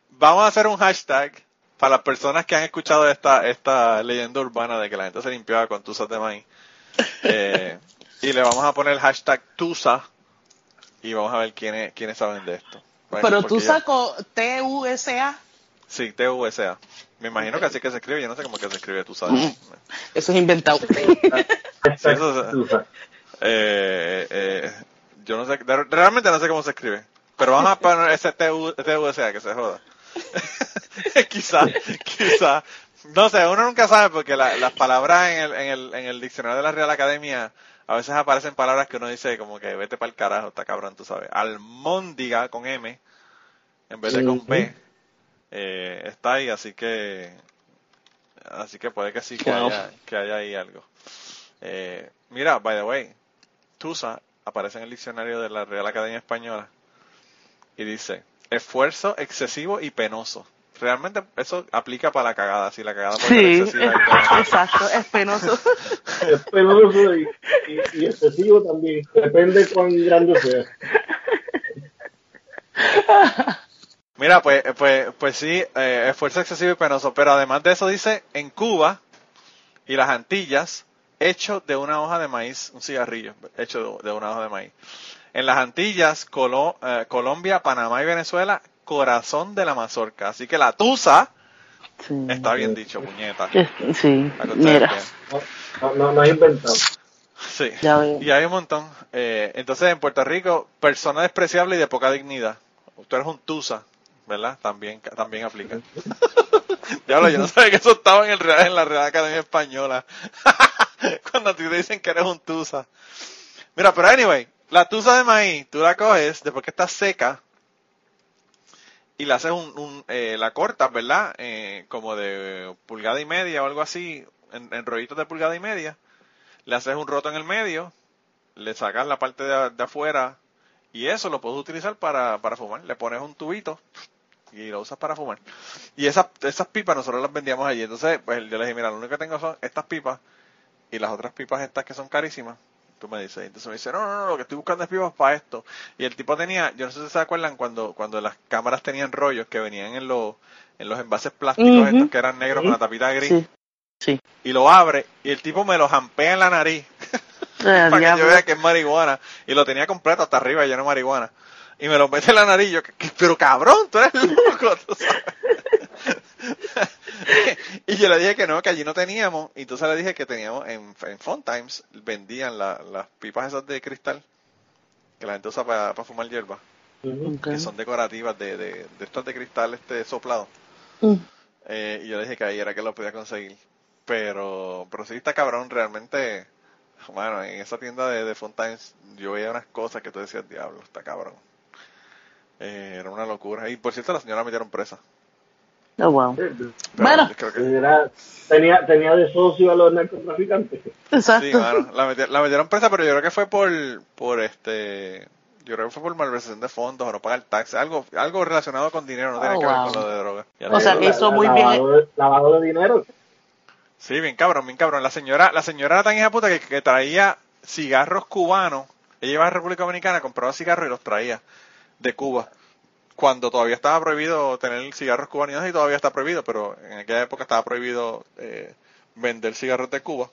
Vamos a hacer un hashtag para las personas que han escuchado esta, esta leyenda urbana de que la gente se limpiaba con tuzas de maíz. Eh, y le vamos a poner el hashtag Tusa y vamos a ver quiénes, quiénes saben de esto. Bueno, Pero ya- saco T-U-S-A. Sí, T-U-S-A. Me imagino que así que se escribe. Yo no sé cómo que se escribe Tusa. Sí, Eso es inventado. eso es- Eh, eh, yo no sé, realmente no sé cómo se escribe. Pero vamos a poner ese TU, TUSA que se joda. quizá, quizá. No sé, uno nunca sabe porque la- las palabras en el, en, el, en el diccionario de la Real Academia a veces aparecen palabras que uno dice como que vete para el carajo, está cabrón, tú sabes. Almóndiga con M en vez de con B eh, está ahí, así que así que puede que sí que haya, que haya ahí algo. Eh, mira, by the way, Tusa aparece en el diccionario de la Real Academia Española y dice esfuerzo excesivo y penoso. Realmente eso aplica para la cagada, si la cagada puede ser Sí, excesiva y penosa. exacto, es penoso. Es penoso y, y, y excesivo también. Depende cuán grande sea. Mira, pues, pues, pues sí, eh, esfuerzo excesivo y penoso, pero además de eso dice en Cuba y las Antillas, hecho de una hoja de maíz, un cigarrillo hecho de, de una hoja de maíz. En las Antillas, Colo- eh, Colombia, Panamá y Venezuela, corazón de la mazorca. Así que la tusa Sí, está bien dicho, puñeta. Sí. Mira. No, no, no es inventado. Sí. Ya. Y hay un montón. Eh, entonces, en Puerto Rico, persona despreciable y de poca dignidad. Tú eres un tusa, ¿verdad? También, también aplica. Diablo, yo no sabía que eso estaba en, el Real- en la Real Academia Española. Cuando te dicen que eres un tusa. Mira, pero anyway, la tusa de maíz, tú la coges después que está seca y la haces un, un eh, la cortas, ¿verdad? Eh, como de pulgada y media o algo así, en, en rollitos de pulgada y media. Le haces un roto en el medio, le sacas la parte de, de afuera y eso lo puedes utilizar para, para fumar. Le pones un tubito y lo usas para fumar. Y esas, esas pipas nosotros las vendíamos allí. Entonces, pues yo le dije, mira, lo único que tengo son estas pipas y las otras pipas estas que son carísimas. Tú me dices, entonces me dice, no, no, no, lo que estoy buscando es pipas para esto. Y el tipo tenía, yo no sé si se acuerdan cuando, cuando las cámaras tenían rollos que venían en los, en los envases plásticos estos que eran negros con la tapita gris. Sí. Sí. Y lo abre y el tipo me lo jampea en la nariz Eh, para que yo vea que es marihuana. Y lo tenía completo hasta arriba lleno de marihuana. Y me lo mete en la nariz y yo, "¿Qué- qué- pero cabrón, tú eres loco, tú sabes. y yo le dije que no, que allí no teníamos. Y entonces le dije que teníamos en, en Fun Times, vendían la- las pipas esas de cristal que la gente usa para fumar hierba, que son decorativas de, de, de estas de cristal este soplado. Mm. Eh, y yo le dije que ahí era que lo podía conseguir. Pero, pero sí está cabrón, realmente. Bueno, en esa tienda de, de Fontaine's yo veía unas cosas que tú decías, diablo, está cabrón. Eh, era una locura. Y por cierto, la señora la metieron presa. Oh, wow. Pero Bueno. que- Era- tenía, tenía de socio a los narcotraficantes. Exacto. sí, mano, la, meti- la metieron presa, pero yo creo que fue por, por este, yo creo que fue por malversación de fondos o no pagar taxes, algo, algo relacionado con dinero, no tiene Oh, que ver con lo de droga. Ya O sea, digo. que hizo muy bien. lavado de- lavado de dinero. Sí, bien cabrón, bien cabrón. La señora, la señora era tan hija puta que, que traía cigarros cubanos. Ella iba a República Dominicana, compraba cigarros y los traía de Cuba. Cuando todavía estaba prohibido tener cigarros cubanos y todavía está prohibido, pero en aquella época estaba prohibido eh, vender cigarros de Cuba.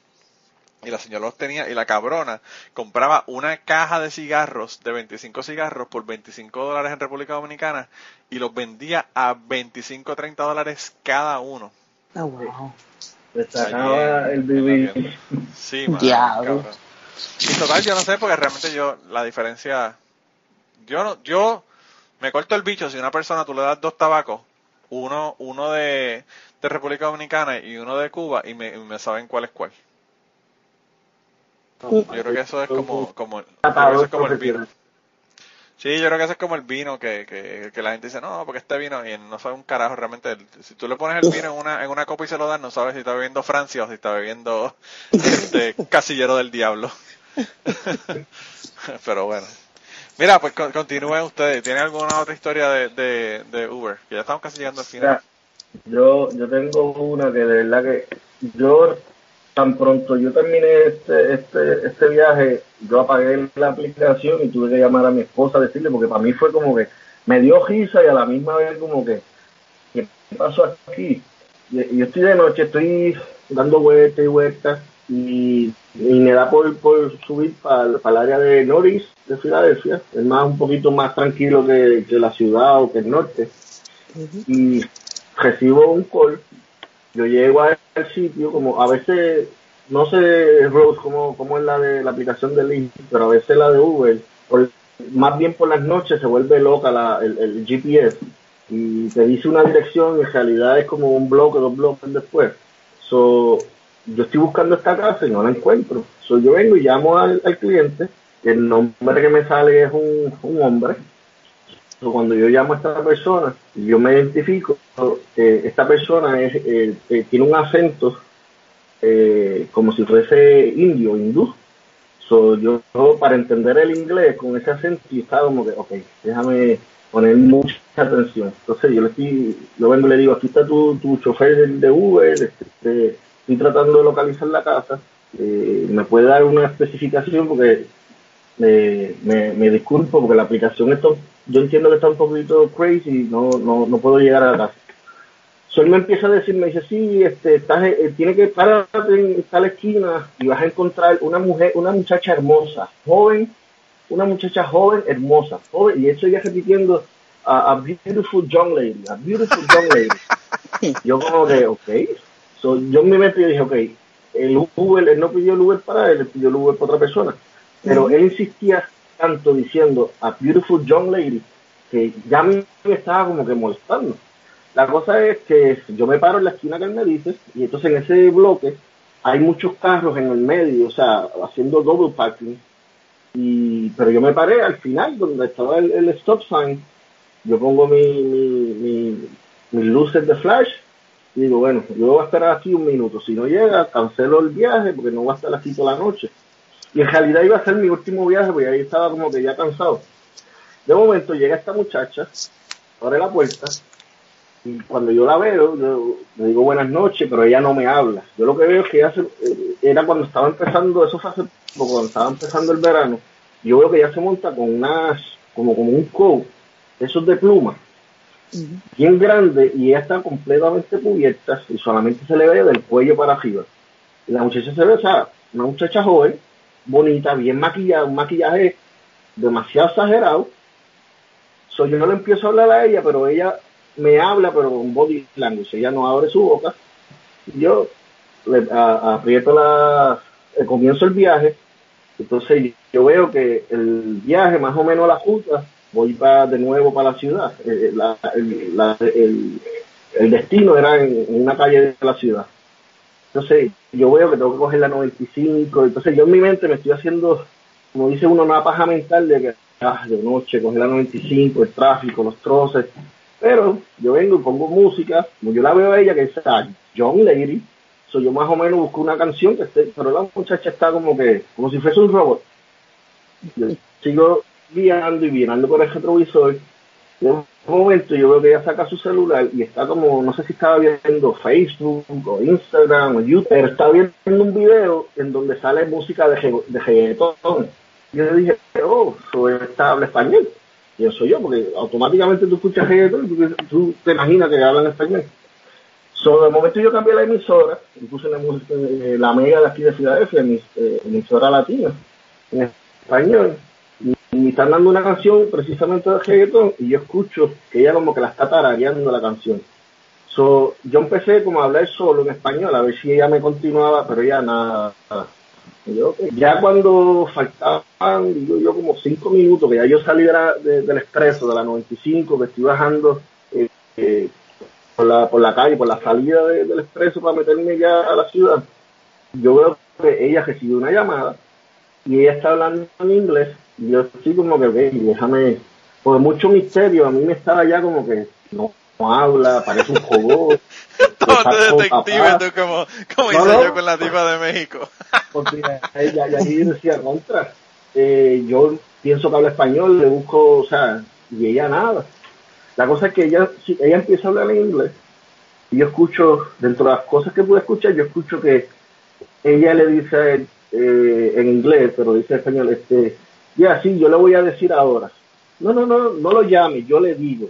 Y la señora los tenía, y la cabrona compraba una caja de cigarros, de 25 cigarros, por 25 dólares en República Dominicana, y los vendía a 25 o 30 dólares cada uno. Oh, wow. Le sacaba el vivir. Sí, cabrón. Y total, yo no sé, porque realmente yo, la diferencia, yo no, yo me corto el bicho si una persona tú le das dos tabacos, uno, uno de, de República Dominicana y uno de Cuba, y me, y me saben cuál es cuál. Yo creo que eso es como, como, yo creo que eso es como el vino. Sí, yo creo que eso es como el vino que, que, que la gente dice, no, porque este vino, y no sabe un carajo realmente. Si tú le pones el vino en una, en una copa y se lo das, no sabes si está bebiendo Francia o si está bebiendo este casillero del diablo. Pero bueno. Mira, pues con- continúen ustedes. ¿Tienen alguna otra historia de, Uber? Que ya estamos casi llegando al final. Yo, yo tengo una que de verdad que yo tan pronto yo terminé este, este, este viaje, yo apagué la aplicación y tuve que llamar a mi esposa a decirle, porque para mí fue como que me dio risa y a la misma vez como que, ¿qué pasó aquí? Y yo estoy de noche, estoy dando vueltas y vueltas y, y me da por, por subir para el área de Norris, de Filadelfia, es más un poquito más tranquilo que, que la ciudad o que el norte. Y recibo un call, yo llego al sitio, como a veces, no sé, Rose, cómo, cómo es la de la aplicación de Lyft, pero a veces la de Uber, por- más bien por las noches se vuelve loca la, el, el GPS y te dice una dirección y en realidad es como un bloque, dos bloques después. So, yo estoy buscando esta casa y no la encuentro. So, yo vengo y llamo al, al cliente, el nombre que me sale es un, un hombre, So, cuando yo llamo a esta persona, yo me identifico, eh, esta persona es, eh, eh, tiene un acento como si fuese indio, hindú. So, yo, para entender el inglés con ese acento, yo estaba como que, ok, déjame poner mucha atención. Entonces yo le estoy, yo vengo y le digo, aquí está tu, tu chofer de, de Uber, este, estoy tratando de localizar la casa, eh, me puede dar una especificación porque me, me, me disculpo porque la aplicación está, yo entiendo que está un poquito crazy, no, no, no puedo llegar a la casa. So, él me empieza a decir, me dice, sí, este, estás, eh, tiene que pararte en tal esquina y vas a encontrar una mujer, una muchacha hermosa, joven, una muchacha joven, hermosa, joven, y eso ya repitiendo, a, a beautiful young lady, a beautiful young lady. yo como que, ok, so, yo en mi mente yo dije, ok, el Uber, él no pidió el Uber para él, él pidió el Uber para otra persona. Pero él insistía tanto diciendo a beautiful young lady que ya a mí me estaba como que molestando. La cosa es que yo me paro en la esquina que él me dice y entonces en ese bloque hay muchos carros en el medio, o sea, haciendo double parking. Y, pero yo me paré al final donde estaba el, el stop sign, yo pongo mi, mi, mi, mis luces de flash y digo, bueno, yo voy a esperar aquí un minuto. Si no llega, cancelo el viaje porque no voy a estar aquí toda la noche. Y en realidad iba a ser mi último viaje porque ahí estaba como que ya cansado. De momento llega esta muchacha, abre la puerta y cuando yo la veo, yo le digo buenas noches, pero ella no me habla. Yo lo que veo es que ella eh, era cuando estaba empezando, eso fue hace poco, cuando estaba empezando el verano, yo veo que ella se monta con unas, como, como un coat, esos de pluma, bien grande, y ella está completamente cubierta y solamente se le ve del cuello para arriba. Y la muchacha se ve, o una muchacha joven, bonita, bien maquillada, un maquillaje demasiado exagerado. So, yo no le empiezo a hablar a ella, pero ella me habla, pero con body language. Ella no abre su boca. Yo le aprieto la, eh, comienzo el viaje. Entonces yo veo que el viaje, más o menos la ruta, voy para, de nuevo para la ciudad. Eh, la- el, el- el destino era en, una calle de la ciudad. Entonces, yo veo que tengo que coger la 95. Entonces, yo en mi mente me estoy haciendo, como dice uno, una paja mental de que, ah, de noche, coger la 95, el tráfico, los troces. Pero yo vengo y pongo música, como yo la veo a ella, que es John Lady. So, yo más o menos busco una canción que esté, pero la muchacha está como que, como si fuese un robot. Sigo guiando y mirando por el retrovisor. De un momento yo veo que ella saca su celular y está como, no sé si estaba viendo Facebook o Instagram o YouTube, pero está viendo un video en donde sale música de, reg- de yo le dije, oh, so esta habla español. Y eso soy yo, porque automáticamente tú escuchas reggaetón y tú, tú te imaginas que hablan español. So, de momento yo cambié la emisora y puse la, eh, la mega de aquí de Filadelfia, eh, emisora latina, en español están dando una canción precisamente de reggaetón y yo escucho que ella como que la está tarareando la canción. So, yo empecé como a hablar solo en español, a ver si ella me continuaba, pero ella nada. Ya cuando faltaban, yo, como cinco minutos, que ya yo salí de del expreso, de la 95, que estoy bajando eh, eh, por, la, por la calle, por la salida de- del expreso para meterme ya a la ciudad, yo veo que ella recibió una llamada y ella está hablando en inglés yo estoy como que, ve, déjame, por mucho misterio, a mí me estaba ya como que no, no habla, parece un robot. Todo con detective, tú como, como No, hice no. yo con la tipa de México. porque ella, ahí decía contra. Eh, yo pienso que habla español, le busco, o sea, y ella nada. La cosa es que ella, si ella empieza a hablar en inglés, y yo escucho, dentro de las cosas que pude escuchar, yo escucho que ella le dice eh, en inglés, pero dice en español, este, ya sí, yo le voy a decir ahora. No, no, no, no lo llame, yo le digo.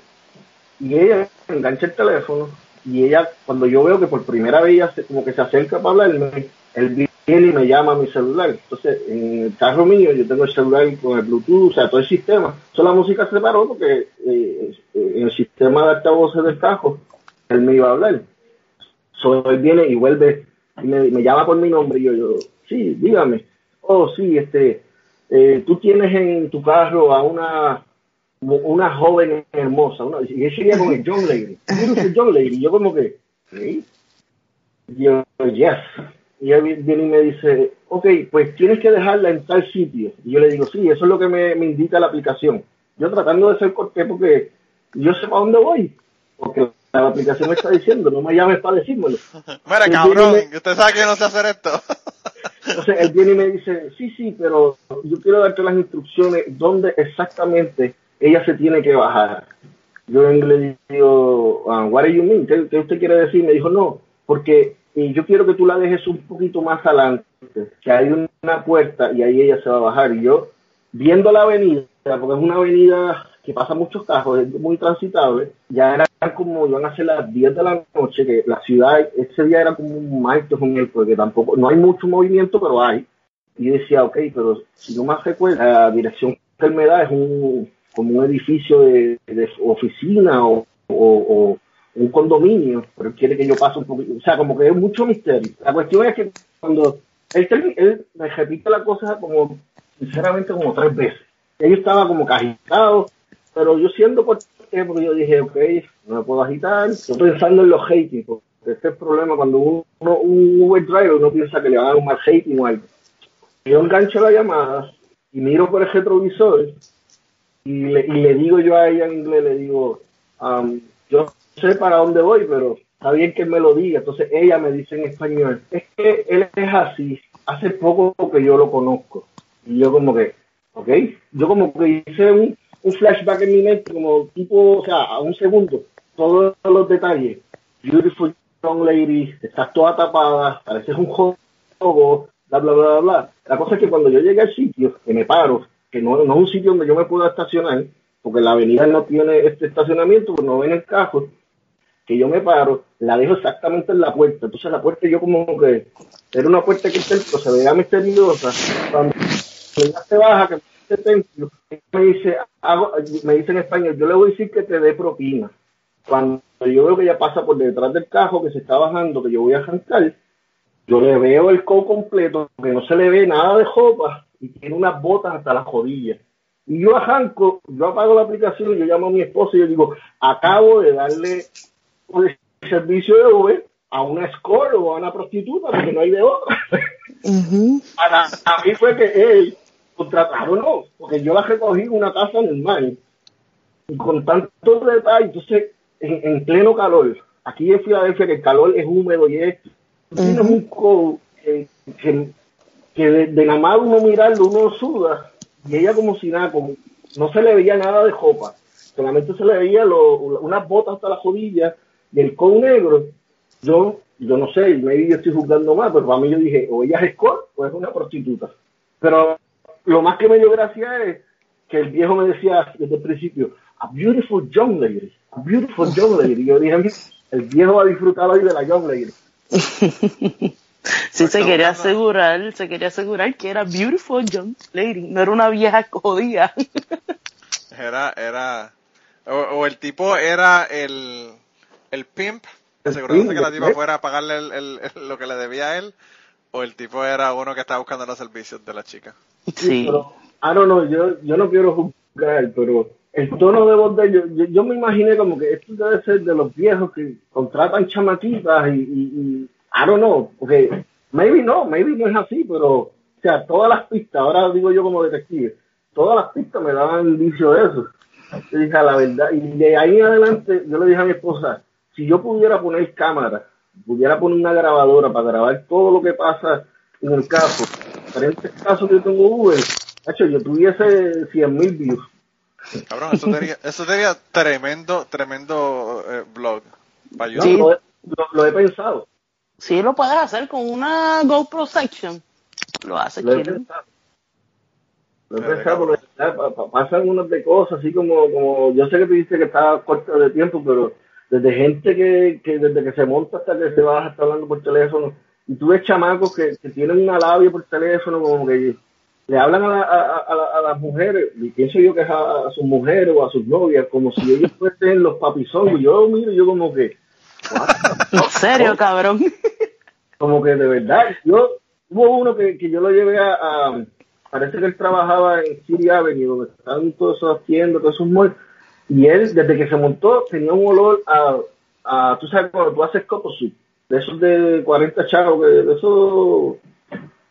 Y ella engancha el teléfono y ella, cuando yo veo que por primera vez ella se- como que se acerca para hablarme, él viene y me llama a mi celular. Entonces, en el carro mío, yo tengo el celular con el Bluetooth, o sea, todo el sistema. Solo la música se paró porque eh, en el sistema de altavoces del carro, él me iba a hablar. So, él viene y vuelve y me, me llama por mi nombre y yo, yo, sí, dígame. Oh, sí, este, eh, tú tienes en tu carro a una una joven hermosa, una, y ella sería con el John Lady, John Lady, y yo como que, ¿sí? Y yo, yes. Y él viene y me dice, ok, pues tienes que dejarla en tal sitio. Y yo le digo, sí, eso es lo que me, me indica la aplicación. Yo tratando de ser cortés porque yo sé para dónde voy. Porque la aplicación me está diciendo, no me llames para decírmelo. Mira, cabrón, que usted sabe que no sé hacer esto. Entonces él viene y me dice, sí, sí, pero yo quiero darte las instrucciones dónde exactamente ella se tiene que bajar. Yo le digo, ah, what do you mean? ¿Qué, qué usted quiere decir? Me dijo, no, porque yo quiero que tú la dejes un poquito más adelante, que hay una puerta y ahí ella se va a bajar. Y yo, viendo la avenida, porque es una avenida que pasa muchos carros, es muy transitable, ya eran como, iban a ser las 10 de la noche, que la ciudad, ese día era como un martes, un miércoles, que tampoco, no hay mucho movimiento, pero hay. Y decía, ok, pero si no me recuerdo, la dirección que él me es un, como un edificio de, oficina o, o, o un condominio, pero él quiere que yo pase un poquito, o sea, como que es mucho misterio. La cuestión es que cuando él, me repite la cosa como, sinceramente, como tres veces. Yo estaba como que agitado, pero yo siendo por porque yo dije, ok, no me puedo agitar, estoy pensando en los hating, porque este es el problema cuando uno, un Uber driver uno piensa que le van a dar un mal hating o algo. Yo engancho la llamada y miro por el retrovisor y le, y le digo yo a ella en inglés, le digo, um, yo sé para dónde voy, pero está bien que me lo diga. Entonces ella me dice en español, es que él es así, hace poco que yo lo conozco. Y yo como que, ok, yo como que hice un, un flashback en mi mente, como tipo, o sea, a un segundo, todos los detalles. Beautiful young lady, estás toda tapada, pareces un juego, bla, bla, bla, bla. La cosa es que cuando yo llegué al sitio, que me paro, que no, no es un sitio donde yo me pueda estacionar, porque la avenida no tiene este estacionamiento, pues no ven el carro, que yo me paro, la dejo exactamente en la puerta. Entonces la puerta yo como que era una puerta que se veía misteriosa. Cuando ella se baja, que el templo, me dice, hago, me dice en español, yo le voy a decir que te dé propina. Cuando yo veo que ella pasa por detrás del carro que se está bajando, que yo voy a arrancar, yo le veo el co completo, que no se le ve nada de ropa y tiene unas botas hasta las rodillas. Y yo arranco, yo apago la aplicación y yo llamo a mi esposo y yo digo, acabo de darle un servicio de Uber a una escort o a una prostituta porque no hay de otra. Para a mí fue que él contrataron, no, porque yo la recogí en una casa normal y con tantos detalles, entonces en, en pleno calor, aquí en Filadelfia que el calor es húmedo y es, tú tienes un co que, que, que de, de nada más uno mirarlo uno suda y ella como si nada, como, no se le veía nada de ropa, solamente se le veía lo, unas botas hasta las rodillas y el co negro, yo, yo no sé, maybe yo estoy juzgando más, pero para mí yo dije, o ella es escort o es una prostituta. Pero lo más que me dio gracia es que el viejo me decía desde el principio, a beautiful young lady, a beautiful young lady. Y yo dije, el viejo va a disfrutar hoy de la young lady. Sí, se quería asegurar, se quería asegurar que era beautiful young lady, no era una vieja jodida. Era, era, o, o el tipo era el, el pimp, asegurándose que la tipa ¿eh? fuera a pagarle el, el- el- lo que le debía a él, o el tipo era uno que estaba buscando los servicios de la chica. Sí. Pero, I don't know, yo, yo no quiero juzgar, pero el tono de voz de ellos, yo, yo me imaginé como que esto debe ser de los viejos que contratan chamaquitas y, y, y I don't know, porque maybe no, maybe no es así, pero, o sea, todas las pistas, ahora digo yo como detective, todas las pistas me daban indicio de eso. Yo dije, "A la verdad, y de ahí en adelante yo le dije a mi esposa, si yo pudiera poner cámara, pudiera poner una grabadora para grabar todo lo que pasa en el caso, diferentes casos que yo tengo Uber, hecho, yo tuviese 100 mil views. Cabrón, eso sería, eso sería tremendo, tremendo eh, blog. para YouTube. Sí. lo, he, lo- lo he pensado, Sí, lo puedes hacer con una GoPro Section. Lo haces lo he pensado. Lo he pensado porque ya, pa- pa- pasan unas de cosas así como, como, yo sé que tú dices que está corto de tiempo, pero desde gente que, que desde que se monta hasta que se baja está hablando por teléfono, y tú ves chamacos que, que tienen una labia por teléfono como que le hablan a, la- a, a, a las mujeres, y pienso yo que es a, sus mujeres o a sus novias, como si ellos fuesen los papizongos. Yo miro, yo como que, En serio, cabrón. como que de verdad, yo, hubo uno que, que yo lo llevé a, parece que él trabajaba en City Avenue, donde estaban todas esas tiendas, todos esos malls, y él, desde que se montó, tenía un olor a, a tú sabes, cuando tú haces copo soup, de esos de 40 chavos, de esos,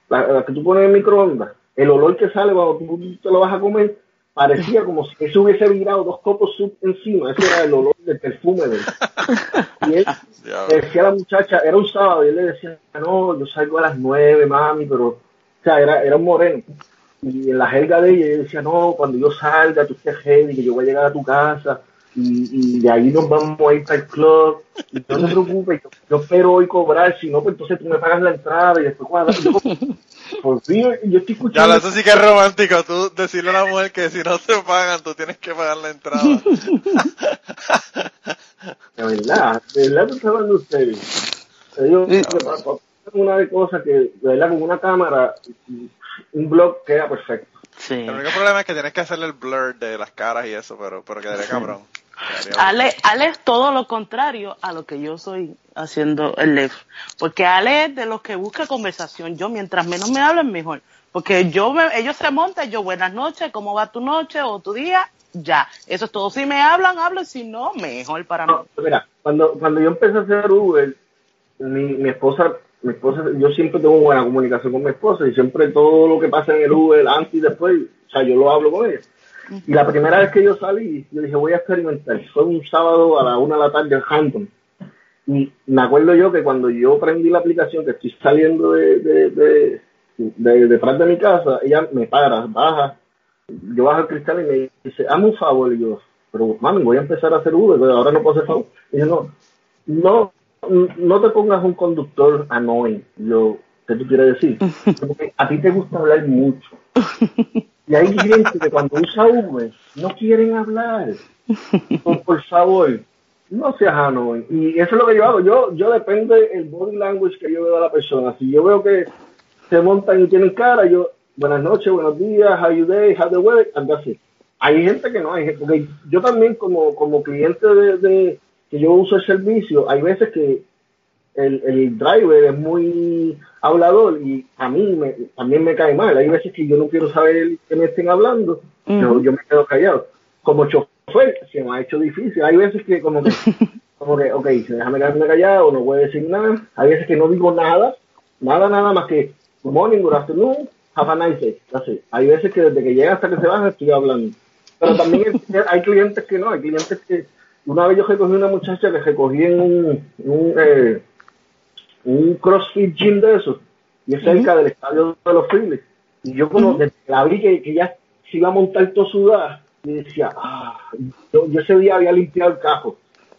la, la que tú pones en microondas, el olor que sale cuando tú te lo vas a comer, parecía como si eso hubiese virado dos copos soup encima, ese era el olor del perfume de él. Y él, le decía a la muchacha, era un sábado, y él le decía, no, yo salgo a las nueve, mami, pero, o sea, era, era un moreno. Y en la jerga de ella, ella decía, no, cuando yo salga, tú estés ready, que yo voy a llegar a tu casa, y, y de ahí nos vamos a ir para el club, y no te preocupes, yo, yo espero hoy cobrar, si no, pues entonces tú me pagas la entrada, y después cuando yo, por fin, yo estoy Ya, escuchando, eso sí que es romántico, tú decirle a la mujer que si no te pagan, tú tienes que pagar la entrada. de verdad, de verdad tú estás hablando de ustedes. Te pa- una de cosas que, de verdad, con una cámara, un blog queda perfecto. Sí. El único problema es que tienes que hacerle el blur de las caras y eso, pero, pero quedaría cabrón. Quedaría Ale, Ale es todo lo contrario a lo que yo soy haciendo el live. Porque Ale es de los que busca conversación. Yo, mientras menos me hablen, mejor. Porque yo me- ellos se montan, yo, buenas noches, ¿cómo va tu noche o tu día? Ya. Eso es todo. Si me hablan, hablo. Si no, mejor para mí. No, mira, cuando, cuando yo empecé a hacer Uber, mi, mi esposa, mi esposa, yo siempre tengo buena comunicación con mi esposa y siempre todo lo que pasa en el Uber, antes y después, o sea, yo lo hablo con ella. Y la primera vez que yo salí, yo dije, voy a experimentar. Fue un sábado a la una de la tarde en Hampton. Y me acuerdo yo que cuando yo prendí la aplicación, que estoy saliendo de, de, de, de- detrás de mi casa, ella me para, baja, yo bajo el cristal y me dice, hazme un favor. Y yo, pero mami, voy a empezar a hacer Uber, pero ahora no puedo hacer favor. Y dice, no, no, no te pongas un conductor annoying. Yo, ¿qué tú quieres decir? Porque a ti te gusta hablar mucho. Y hay gente que cuando usa Uber no quieren hablar. Por, por favor, no seas annoying. Y eso es lo que yo hago. Yo, yo depende el body language que yo veo a la persona. Si yo veo que se montan y tienen cara, yo, buenas noches, buenos días, how you day, how the weather, and that's it. Hay gente que no, hay gente, porque yo también como, como cliente de, de- que yo uso el servicio, hay veces que el, el driver es muy hablador y a mí me, también me cae mal. Hay veces que yo no quiero saber que me estén hablando, pero Ujú. yo me quedo callado. Como chofer se me ha hecho difícil. Hay veces que como que, como que, ok, déjame quedarme callado, no voy a decir nada. Hay veces que no digo nada, nada, nada más que good morning, good afternoon, have a nice day. It. Hay veces que desde que llega hasta que se baja estoy hablando. Pero también hay clientes que no, hay clientes que una vez yo recogí una muchacha que recogí en un, un, eh, un CrossFit gym de esos, y es cerca del estadio de los Phillies. Y yo como desde que la vi que, que ya se iba a montar todo sudada, y decía, ah, yo, yo ese día había limpiado el cajo,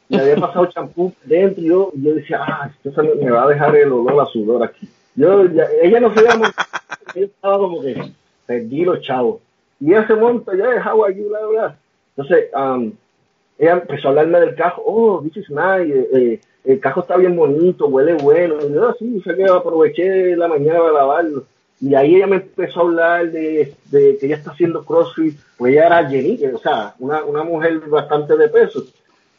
y había pasado champú dentro, y yo, y yo decía, ah, esto me, me va a dejar el olor a sudor aquí. Yo, ya- ella no se iba a montar, yo estaba como que, perdí los chavos. Y ella se monta, ya, how are you, bla, bla. Entonces, um, ella empezó a hablarme del cajo, oh, this is nice, eh, el cajo está bien bonito, huele bueno, y yo, "Ah, sí, sé que aproveché la mañana para lavarlo, y ahí ella me empezó a hablar de, de que ella está haciendo CrossFit, pues ella era llenita, o sea, una, una mujer bastante de peso,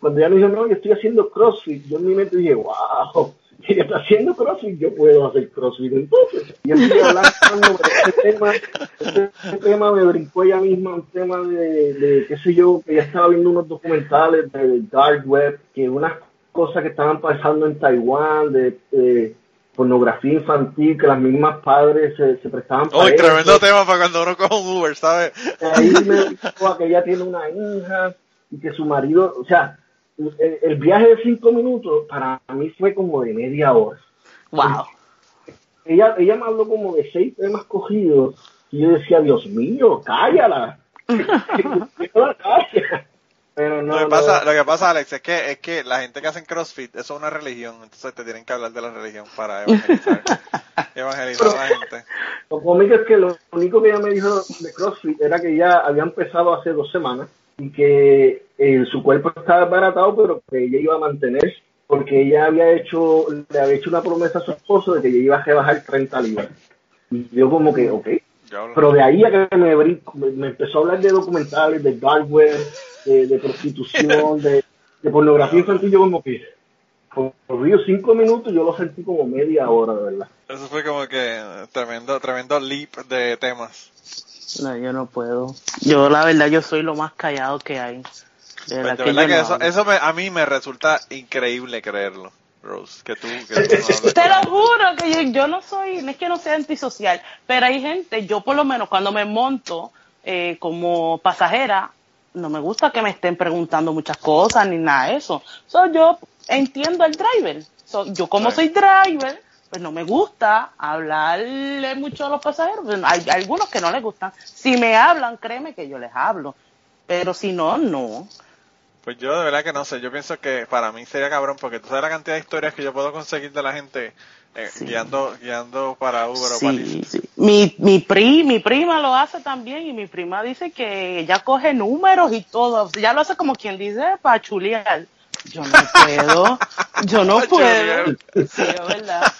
cuando ella me dijo, no, yo estoy haciendo CrossFit, yo en mi mente dije, wow, si ella está haciendo CrossFit, yo puedo hacer CrossFit entonces. Y estoy hablando de este tema, este tema me brincó ella misma, un tema de, de, qué sé yo, que ya estaba viendo unos documentales de Dark Web, que unas cosas que estaban pasando en Taiwán, de, de pornografía infantil, que las mismas padres se, se prestaban para Uy, tremendo tema para cuando uno coge un Uber, ¿sabes? Ahí me dijo que ella tiene una hija y que su marido, o sea, el, el viaje de cinco minutos para mí fue como de media hora. Wow. Ella, ella me habló como de seis temas cogidos y yo decía, Dios mío, cállala. Pero no, lo, que no. pasa, lo que pasa, Alex, es que, es que la gente que hace CrossFit, eso es una religión, entonces te tienen que hablar de la religión para evangelizar, evangelizar a la gente. Lo cómico es que lo único que ella me dijo de CrossFit era que ya había empezado hace dos semanas y que eh, su cuerpo estaba desbaratado, pero que ella iba a mantenerse porque ella había hecho, le había hecho una promesa a su esposo de que ella iba a rebajar 30 libras. Y yo como que, ok. Pero de ahí a que me, brinco- me- me empezó a hablar de documentales, de dark web, de, de prostitución, de, de pornografía infantil, yo como que, por río cinco minutos, yo lo sentí como media hora, de verdad. Eso fue como que tremendo, tremendo leap de temas. No, yo no puedo. Yo, la verdad, yo soy lo más callado que hay. De verdad, De que, verdad yo que no eso, me- a mí me resulta increíble creerlo, Rose, que tú, que tú no hables Te lo juro que yo, yo no soy, no es que no sea antisocial, pero hay gente, yo por lo menos cuando me monto eh, como pasajera, no me gusta que me estén preguntando muchas cosas ni nada de eso. So, yo entiendo al driver. So, yo como Sí. soy driver, pues no me gusta hablarle mucho a los pasajeros. Hay, hay algunos que no les gustan. Si me hablan, créeme que yo les hablo. Pero si no, no. Pues yo de verdad que no sé, yo pienso que para mí sería cabrón porque tú sabes la cantidad de historias que yo puedo conseguir de la gente eh, Sí. guiando, guiando para Uber o para Sí, sí. Mi, mi, pri, mi prima lo hace también y mi prima dice que ella coge números y todo. Ya lo hace como quien dice para chulear. Yo no puedo. Yo no puedo. Sí, es verdad.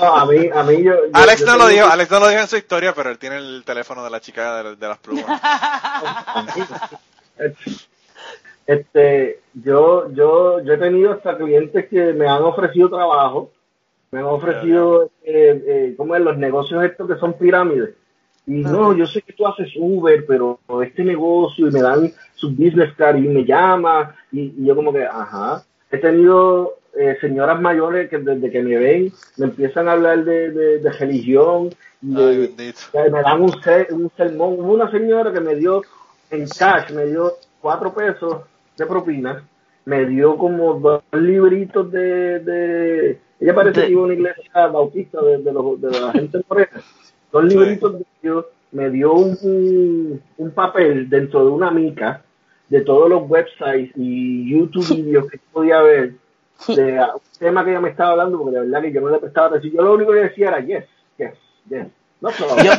No, a mí, a mí yo, yo- Alex yo no lo dijo, Alex no lo dijo en su historia, pero él tiene el teléfono de la chica de, de las plumas. Este, yo, yo, yo he tenido hasta clientes que me han ofrecido trabajo, me han ofrecido, eh, eh, ¿cómo es? Los negocios estos que son pirámides. Y no, yo sé que tú haces Uber, pero este negocio y me dan su business card y me llama y, y yo como que, ajá. He tenido eh, señoras mayores que desde que me ven me empiezan a hablar de, de, de religión, de, Ay, me dan un, se- un sermón. Hubo una señora que me dio en cash, me dio cuatro pesos de propina, me dio como dos libritos de... de ella parece De- que iba a una iglesia bautista de, de, los, de la gente morena. Dos libritos de Dios, me dio un, un, un papel dentro de una mica de todos los websites y YouTube videos que podía ver de un tema que ella me estaba hablando, porque de verdad que yo no le prestaba atención. Yo lo único que decía era yes, yes, yes. No, pero- Yo,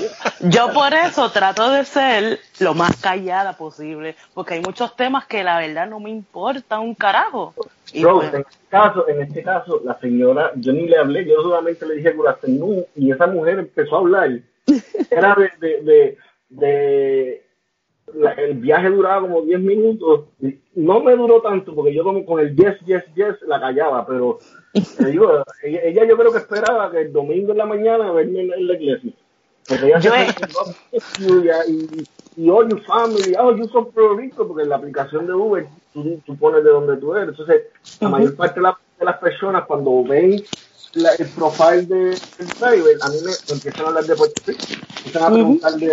yo por eso trato de ser lo más callada posible, porque hay muchos temas que la verdad no me importa un carajo. Y pues, en este caso, en este caso, la señora, yo ni le hablé, yo solamente le dije afternoon, y esa mujer empezó a hablar. Era de, de, de, de- la- el viaje duraba como 10 minutos, y no me duró tanto, porque yo como con el yes, yes, yes la callaba, pero te digo, ella, ella yo creo que esperaba que el domingo en la mañana verme en, la iglesia. Porque ella Yo se estudia y, y all your family, oh, you son Puerto Rico, porque en la aplicación de Uber tú, tú pones de donde tú eres. Entonces, la mayor parte de, la- de las personas cuando ven la- el profile de, del driver, a mí me, me empiezan a hablar de Puerto Rico, empiezan a preguntar de,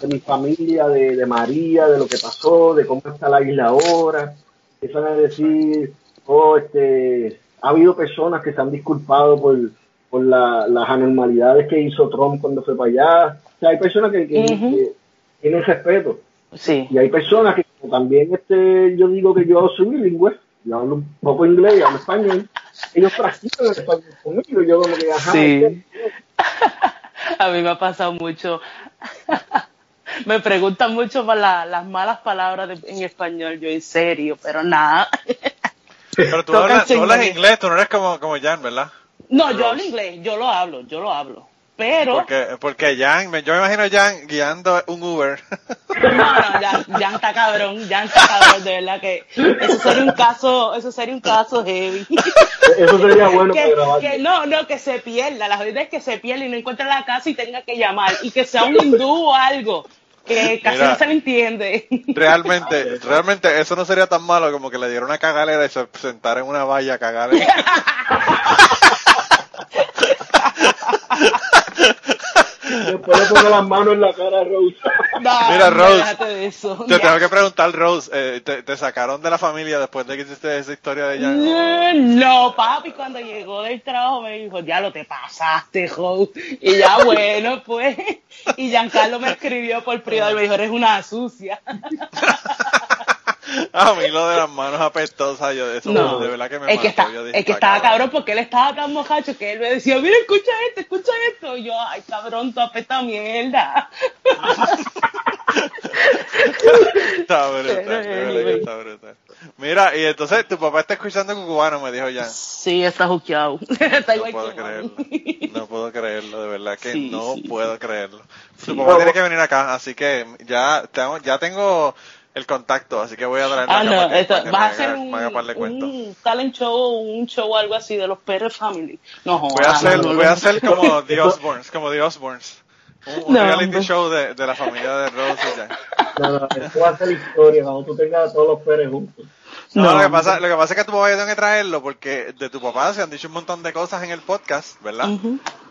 de mi familia, de, de María, de lo que pasó, de cómo está la isla ahora, empiezan a decir, oh, este, ha habido personas que se han disculpado por, por la- las anormalidades que hizo Trump cuando fue para allá. O sea, hay personas que, que- tienen respeto. sí. Y hay personas que también este, yo digo que yo soy bilingüe, yo hablo un poco inglés y hablo español, ellos practican el español conmigo, yo como que, ajá, Sí. este, A mí me ha pasado mucho. me preguntan mucho por la- las malas palabras de- en español, yo en serio, pero nada. Pero tú hablas, tú hablas inglés, tú no eres como, como Jan, ¿verdad? No, yo hablo inglés, yo lo hablo, yo lo hablo. Pero... Porque, porque Jan, me- yo me imagino a Jan guiando un Uber. No, no, ya, ya está cabrón, ya está cabrón, de verdad que eso sería un caso, eso sería un caso heavy. Eso sería bueno que, no, no, que se pierda, la verdad es que se pierda y no encuentre la casa y tenga que llamar y que sea un hindú o algo, que casi Mira. no se le entiende. Realmente, realmente eso no sería tan malo como que le dieran una cagalera y se sentara en una valla a cagar. Después le pongo las manos en la cara a Rose. No, Mira, Rose, déjate de eso. Te tengo que preguntar, Rose, eh, te, te sacaron de la familia después de que hiciste esa historia de Jan? Eh, No, papi, cuando llegó del trabajo me dijo, ya lo te pasaste, jo. Y ya bueno, pues. Y Giancarlo me escribió por privado y me dijo, eres una sucia. A mí lo de las manos apestosas, yo eso No, de verdad que me es que, mató. está, Yo dije, es que "Está estaba cabrón porque él estaba tan mojacho que él me decía, mira, escucha esto, escucha esto. Y yo, ay, cabrón, tú apesta mierda. Está brutal, de verdad que está brutal. Mira, y entonces tu papá está escuchando cubano, me dijo Jan. Sí, está juqueado. está No puedo que creerlo. No puedo creerlo, de verdad que Sí, no sí. puedo creerlo. Tu papá tiene que venir acá, así que ya ya tengo el contacto, así que voy a traerlo Ah, acá no, para que, esto, para que vas a hacer un, talent show, un show algo así de los Pérez Family. No, Voy a hacer, no, no, voy a hacer como The Osbournes, como The Osbournes. Un, un No, reality show de, de la familia de Rose y Jan. No, no, esto va a ser historia cuando tú tengas a todos los Pérez juntos. No, No, lo, que pasa, lo que pasa es que a tu papá yo tengo que traerlo porque de tu papá se han dicho un montón de cosas en el podcast, ¿verdad?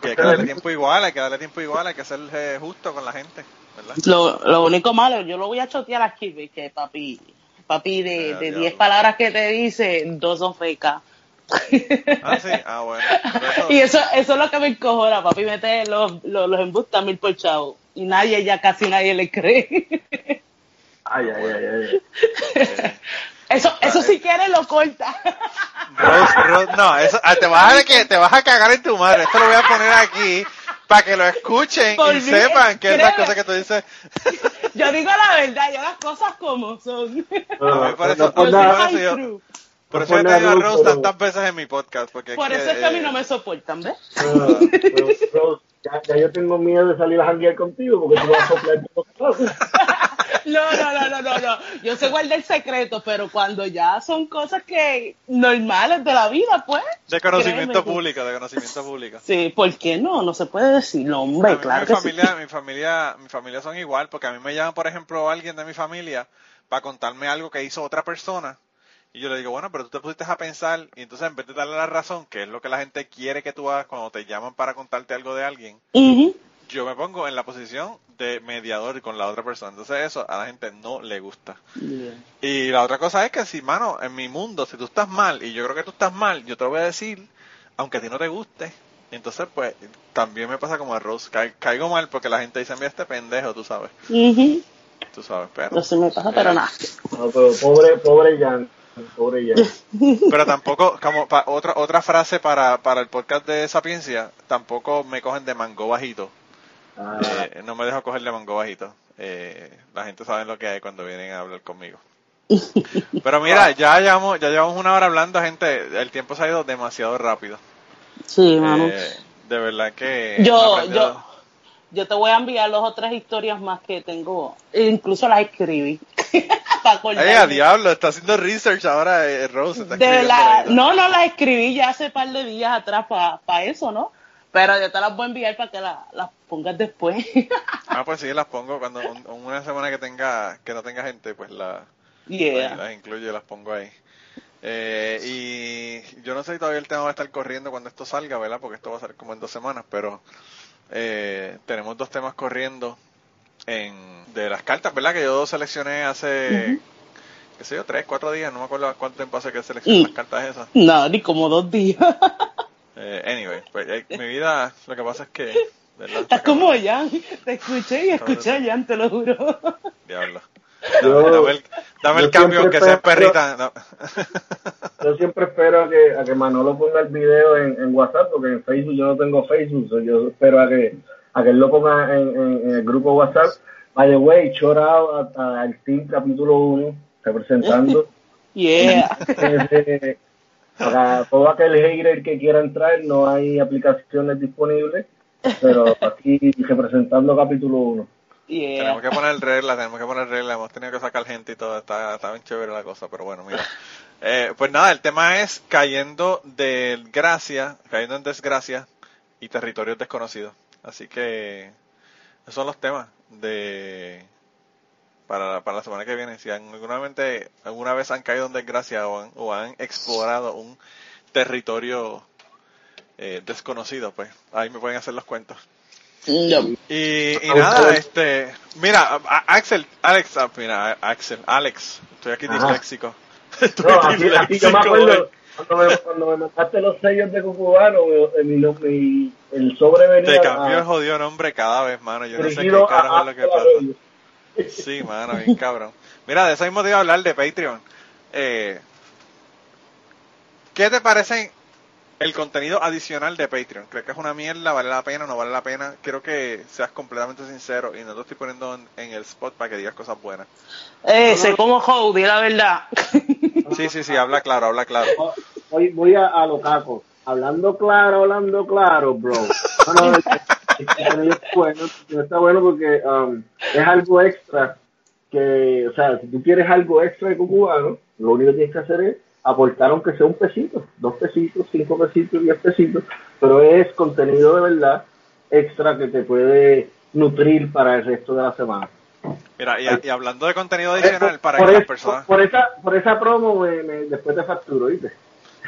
Que hay que darle tiempo igual, hay que darle tiempo igual, hay que ser eh, justo con la gente, ¿verdad? Lo, lo único malo, yo lo voy a chotear aquí, que papi, papi de, Ah, de diablo. 10 palabras que te dice, dos son fecas. Ah, sí, ah, bueno. Eso- y eso, eso es lo que me encojona, papi mete los, los, los embustas mil por chavo. Y nadie, ya casi nadie le cree. Ay, ay, ay, ay. Eso, eso si quieres lo corta. Rose, Rose, no, eso, ah, te vas a que te vas a cagar en tu madre. Esto lo voy a poner aquí para que lo escuchen Por y mí, sepan que esas créeme. cosas que tú dices. Yo digo la verdad, yo las cosas como son. No, por eso- por yo- eso he tenido a Rose, tantas veces en mi podcast. Porque Por es eso es que a mí no me soportan, ¿ves? Ah, Rose, ya, ya yo tengo miedo de salir a janguear contigo porque tú vas a soplar. No, no, no, no, no, no. Yo sé guardar el secreto, pero cuando ya son cosas que normales de la vida, pues. De conocimiento créeme público, de conocimiento público. Sí, ¿por qué no? No se puede decir, no, hombre, mí, claro mi que familia, sí. mi familia, mi familia son igual, porque a mí me llama, por ejemplo, alguien de mi familia para contarme algo que hizo otra persona. Y yo le digo, bueno, pero tú te pusiste a pensar, y entonces en vez de darle la razón, que es lo que la gente quiere que tú hagas cuando te llaman para contarte algo de alguien, yo me pongo en la posición de mediador con la otra persona. Entonces eso a la gente no le gusta. Y la otra cosa es que si, mano, en mi mundo, si tú estás mal, y yo creo que tú estás mal, yo te lo voy a decir, aunque a ti no te guste. Entonces, pues, también me pasa como a Rose. Ca- caigo mal porque la gente dice, mira este pendejo, tú sabes. Ujú. Tú sabes, pero... No se me pasa, pero Eh, nada. No, pero pobre, pobre Jan. Pobre Jan. Pero tampoco, como pa- otra otra frase para, para el podcast de Sapiencia, tampoco me cogen de mango bajito. Ah, Eh, no me dejo coger de mango bajito. Eh, la gente sabe lo que hay cuando vienen a hablar conmigo. Pero mira, ya llevamos, ya llevamos una hora hablando, gente. El tiempo se ha ido demasiado rápido. Sí, mano. Eh, de verdad que... yo, yo, yo te voy a enviar dos o tres historias más que tengo. Incluso las escribí. para acordarme. ¡Eh, a diablo! Está haciendo research ahora, eh, Rose. Está De la, no, no las escribí ya hace par de días atrás para eso, ¿no? Pero yo te las voy a enviar para que la- las pongas después. Ah, pues sí, las pongo cuando un- una semana que tenga que no tenga gente, pues la, yeah. las, las incluyo y las pongo ahí. Eh, y yo no sé si todavía el tema va a estar corriendo cuando esto salga, ¿verdad? Porque esto va a ser como en dos semanas, pero eh, tenemos dos temas corriendo en de las cartas, ¿verdad? Que yo seleccioné hace, qué sé yo, tres, cuatro días, no me acuerdo cuánto tiempo hace que seleccioné las cartas esas. No, ni como dos días. Eh, anyway, pues, eh, mi vida, lo que pasa es que, ¿verdad? Estás como Jan. Te escuché y escuché a Jan, te lo juro. Diablo. Yo- Dame, el, dame el yo cambio, aunque sea perrita. no. Yo siempre espero a que, a que Manolo ponga el video en, en WhatsApp, porque en Facebook yo no tengo Facebook, so yo espero a que, a que él lo ponga en, en- en el grupo WhatsApp. By the way, a- al Team Capítulo 1, representando. Yeah. Eh, para todo aquel hater que quiera entrar, no hay aplicaciones disponibles. pero aquí representando capítulo 1. Yeah. Tenemos que poner reglas, tenemos que poner reglas, hemos tenido que sacar gente y todo, está, está bien chévere la cosa, pero bueno, mira. Eh, pues nada, el tema es cayendo de gracia, cayendo en desgracia y territorios desconocidos. Así que esos son los temas de para, para la semana que viene. Si alguna, mente- alguna vez han caído en desgracia o han, o han explorado un territorio eh, desconocido, pues ahí me pueden hacer los cuentos. Y, y nada, este, mira, a- Axel, Alex, ah, mira, Axel, Alex, estoy aquí Ajá. disléxico. Estoy No, aquí, aquí yo me disléxico acuerdo, hoy. Cuando me, cuando me mandaste los sellos de Cucubano, mi, mi, el sobre venía Te cambió el jodido nombre cada vez, mano. Yo no sé qué carajo a es lo que pasa. Sí, mano, bien cabrón. Mira, de eso mismo te iba a hablar de Patreon. Eh, ¿Qué te parece el contenido adicional de Patreon? ¿Crees que es una mierda? ¿Vale la pena? ¿No vale la pena? Quiero que seas completamente sincero y no te estoy poniendo en, en el spot para que digas cosas buenas. Eh, sé como Howdy, la verdad. Sí, sí, sí, habla claro, habla claro. Voy, voy a, a lo caco. Hablando claro, hablando claro, bro. No, no, contenido está bueno, no está bueno porque um, es algo extra que, o sea, si tú quieres algo extra de cubano, lo único que tienes que hacer es aportar aunque sea un pesito, dos pesitos, cinco pesitos, diez pesitos, pero es contenido de verdad extra que te puede nutrir para el resto de la semana. Mira, y, y hablando de contenido adicional para que las personas... por esa, por esa promo me, me- después te facturo, ¿viste?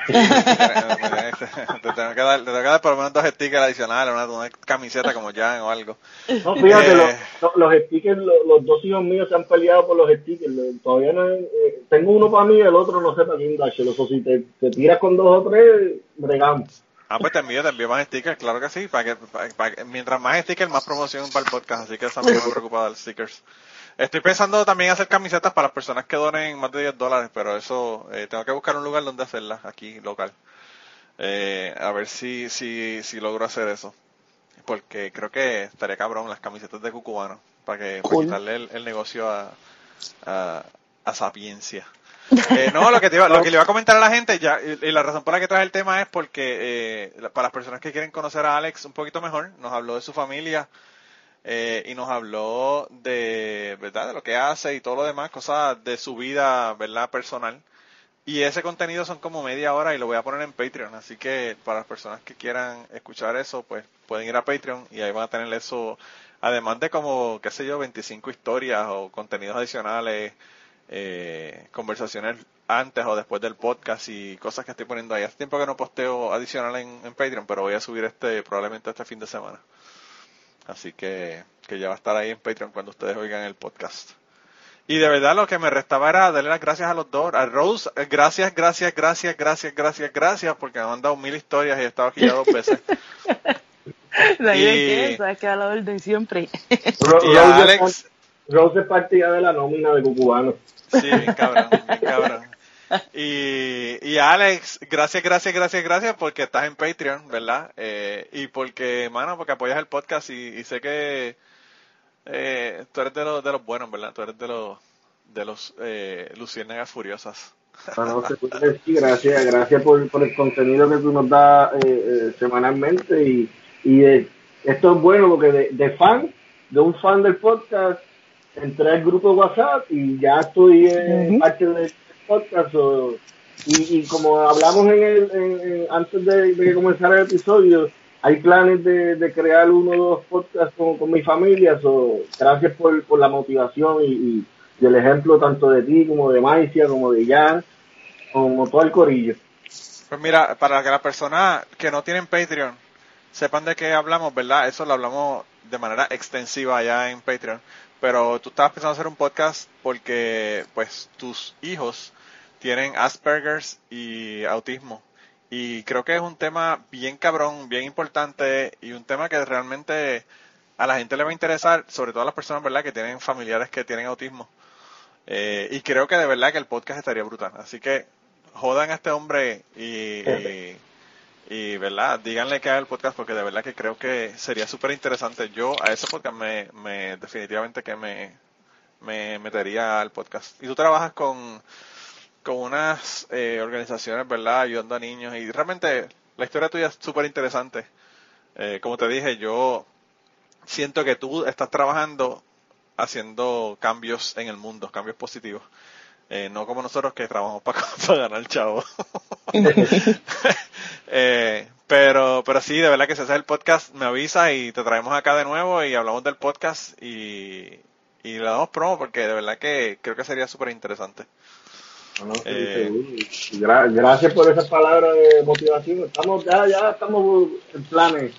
Te tengo que dar, te tengo que dar por lo menos dos stickers adicionales, una, una camiseta como Jan o algo. No, fíjate, Eh. los, los, los stickers, los, los dos hijos míos se han peleado por los stickers. Todavía no eh, tengo uno para mí y el otro no sé para quién dárselo. O si te, te tiras con dos o tres, bregamos. Ah, pues te envío, te envío más stickers, claro que sí. Para que, para- para que- mientras más stickers, más promoción para el podcast. Así que también me preocupa dar stickers. Estoy pensando también hacer camisetas para las personas que donen más de 10 dólares, pero eso eh, tengo que buscar un lugar donde hacerlas, aquí local. Eh, a ver si, si, si logro hacer eso. Porque creo que estaría cabrón las camisetas de Cucubano, para que para Cool. quitarle el, el negocio a, a, a Sapiencia. Eh, no, lo que, te iba, lo que le iba a comentar a la gente, ya, y, y la razón por la que traje el tema es porque eh, para las personas que quieren conocer a Alex un poquito mejor, nos habló de su familia eh, y nos habló de, ¿verdad? De lo que hace y todo lo demás, cosas de su vida, ¿verdad? Personal. Y ese contenido son como media hora y lo voy a poner en Patreon, así que para las personas que quieran escuchar eso, pues pueden ir a Patreon y ahí van a tener eso, además de como, qué sé yo, 25 historias o contenidos adicionales, eh, conversaciones antes o después del podcast y cosas que estoy poniendo ahí. Hace tiempo que no posteo adicional en, en Patreon, pero voy a subir este probablemente este fin de semana. Así que, que ya va a estar ahí en Patreon cuando ustedes oigan el podcast. Y de verdad lo que me restaba era darle las gracias a los dos. A Rose, eh, gracias, gracias, gracias, gracias, gracias, gracias, porque me han dado mil historias y he estado aquí ya dos veces. De Y- qué, sabes que a la orden siempre. Y a Alex, es, Rose es partida de la nómina de Cucubano. sí, bien cabrón, bien cabrón. Y, y Alex, gracias, gracias, gracias, gracias porque estás en Patreon, ¿verdad? Eh, y porque, mano, porque apoyas el podcast y, y sé que eh, tú eres de los, de los buenos, ¿verdad? Tú eres de los, de los eh, luciérnagas furiosas. Ah, no, se puede decir, gracias, gracias por, por el contenido que tú nos das eh, eh, semanalmente y, y eh, esto es bueno porque de, de fan, de un fan del podcast, entré al grupo de WhatsApp y ya estoy eh, Ujú. parte del podcast o- y, y como hablamos en el, en- antes de, de que comenzara el episodio, hay planes de, de crear uno o dos podcasts con, con mi familia, so, gracias por, por la motivación y, y- y el ejemplo tanto de ti como de Maicia, como de Jan, como todo el corillo. Pues mira, para que las personas que no tienen Patreon sepan de qué hablamos, ¿verdad? Eso lo hablamos de manera extensiva allá en Patreon. Pero tú estabas pensando hacer un podcast porque, pues, tus hijos tienen Asperger's y autismo. Y creo que es un tema bien cabrón, bien importante y un tema que realmente a la gente le va a interesar, sobre todo a las personas, ¿verdad?, que tienen familiares que tienen autismo. Eh, y creo que de verdad que el podcast estaría brutal. Así que jodan a este hombre y, y, y, verdad, díganle que haga el podcast porque de verdad que creo que sería súper interesante. Yo a ese podcast me, me definitivamente que me, me metería al podcast. Y tú trabajas con, con unas eh, organizaciones, ¿verdad? Ayudando a niños y realmente la historia tuya es súper interesante. Eh, como te dije, yo siento que tú estás trabajando haciendo cambios en el mundo, cambios positivos. Eh, no como nosotros que trabajamos para, para ganar chavo. eh, pero, pero sí, de verdad que si haces el podcast, me avisa y te traemos acá de nuevo y hablamos del podcast y, y le damos promo porque de verdad que creo que sería súper interesante. No, sí, Eh. Gra- gracias por esas palabras de motivación. Estamos ya, ya estamos en planes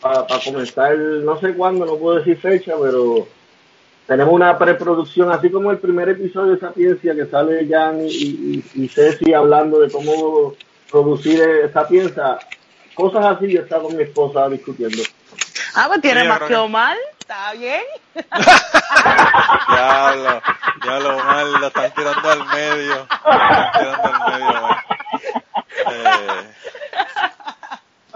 para comenzar, no sé cuándo, no puedo decir fecha, pero tenemos una preproducción, así como el primer episodio de Sapiencia que sale Jan y, y, y Ceci hablando de cómo producir Sapiencia. Cosas así yo estaba con mi esposa discutiendo. Ah, pues tiene Sí, más que Omar. Está bien. Diablo, diablo, mal, lo están tirando al medio. Lo están tirando al medio, mal. Eh,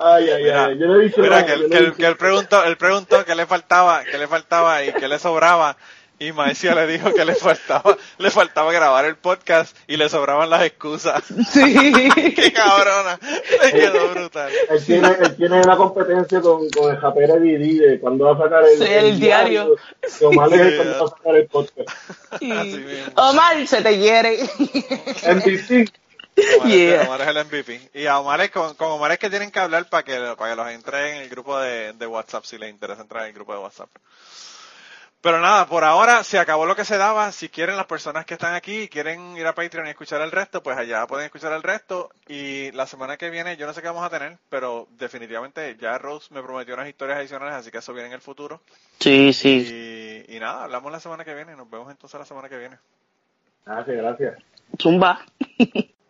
Ay, ay, Mira, ay. Yo no he dicho Mira, nada, que, él, no que, que él preguntó, él preguntó qué le faltaba, qué le faltaba y qué le sobraba. Y Maicia le dijo que le faltaba, le faltaba grabar el podcast y le sobraban las excusas. Sí. ¡Qué cabrona! Le quedó brutal. Él tiene, él tiene una competencia con, con el Japera DVD de cuando va a sacar el, Sí, el diario. Que Omar es el Sí, cuando va a sacar el podcast. Así mismo. Omar, se te hiere. MVP. Omar, Yeah. es, Omar es el MVP. Y a Omar es, con, con Omar es que tienen que hablar para que, para que los entre en el grupo de, de WhatsApp, si les interesa entrar en el grupo de WhatsApp. Pero nada, por ahora se acabó lo que se daba. Si quieren las personas que están aquí y quieren ir a Patreon y escuchar el resto, pues allá pueden escuchar el resto. Y la semana que viene, yo no sé qué vamos a tener, pero definitivamente ya Rose me prometió unas historias adicionales, así que eso viene en el futuro. Sí, sí. Y, y nada, hablamos la semana que viene. Nos vemos entonces la semana que viene. Gracias, gracias. Zumba.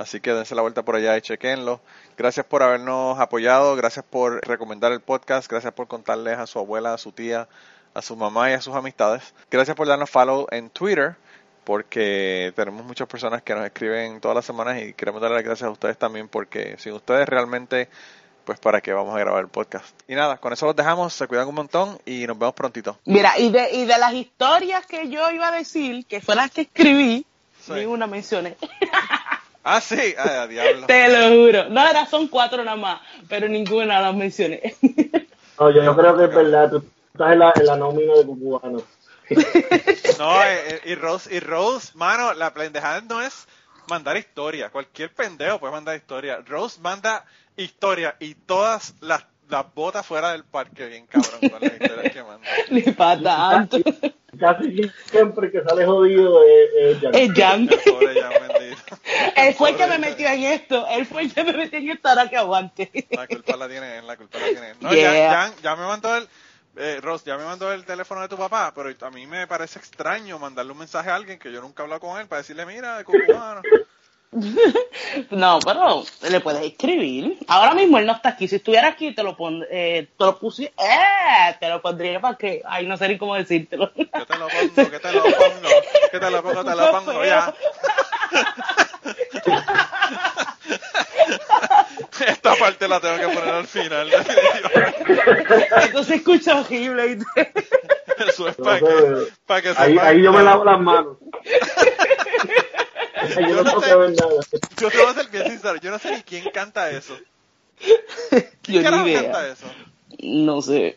Así que dense la vuelta por allá y chequenlo. Gracias por habernos apoyado, gracias por recomendar el podcast, gracias por contarles a su abuela, a su tía, a su mamá y a sus amistades. Gracias por darnos follow en Twitter, porque tenemos muchas personas que nos escriben todas las semanas y queremos darle las gracias a ustedes también, porque sin ustedes realmente, pues para qué vamos a grabar el podcast. Y nada, con eso los dejamos, se cuidan un montón y nos vemos prontito. Mira, y de, y de las historias que yo iba a decir, que fue las que escribí, Sí. ni una mencioné. Ah, sí, ay, a diablo. Te lo juro. No, era, son cuatro nada más, pero ninguna las mencioné. No, yo, yo creo que es verdad. Tú estás en la, en la nómina de cubanos. No, eh, eh, y Rose, y Rose, mano, la pendejada no es mandar historia. Cualquier pendejo puede mandar historia. Rose manda historia y todas las, las botas fuera del parque, bien cabrón, con las historias que manda. Ni para tanto. Casi siempre que sale jodido es, Jan. Es Jan. Él fue el que me metió en esto. Él fue el que me metió en esto ahora que aguante. La culpa la tiene él, la culpa la tiene él. No, Yeah. ya, me mandó el, eh, Ross, ya me mandó el teléfono de tu papá, pero a mí me parece extraño mandarle un mensaje a alguien que yo nunca he hablado con él para decirle, mira, de cubano. No, pero le puedes escribir. Ahora mismo él no está aquí. Si estuviera aquí, te lo pon, eh, te lo puse, eh, te lo pondría para que, ay, no sé ni cómo decírtelo. Que te lo pongo, que te lo pongo, que te lo pongo, te lo pongo ya. Esta parte la tengo que poner al final. Esto se escucha horrible. Eso es No para que, para que ahí, ahí yo me lavo las manos. Yo Yo no sé. nada. Yo te voy a ser bien sincero, yo no sé ni quién canta eso. Yo ¿Quién carajo ni canta idea. eso? No sé.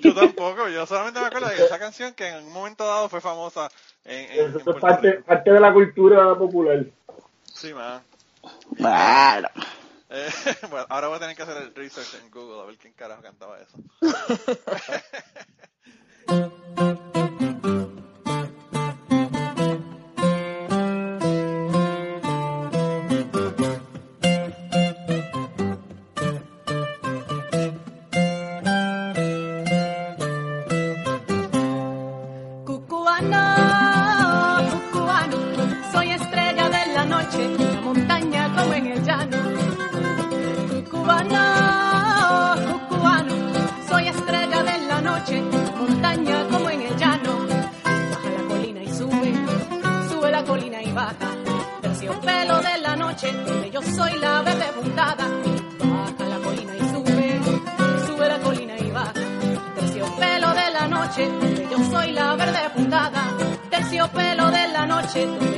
Yo tampoco, yo solamente me acuerdo de esa canción que en un momento dado fue famosa en, en, es parte, parte de la cultura popular. Sí, man. Bueno. Eh, bueno, ahora voy a tener que hacer el research en Google a ver quién carajo cantaba eso. soy la verde puntada. Baja la colina y sube, sube la colina y baja. Terciopelo de la noche, yo soy la verde puntada. Terciopelo de la noche, donde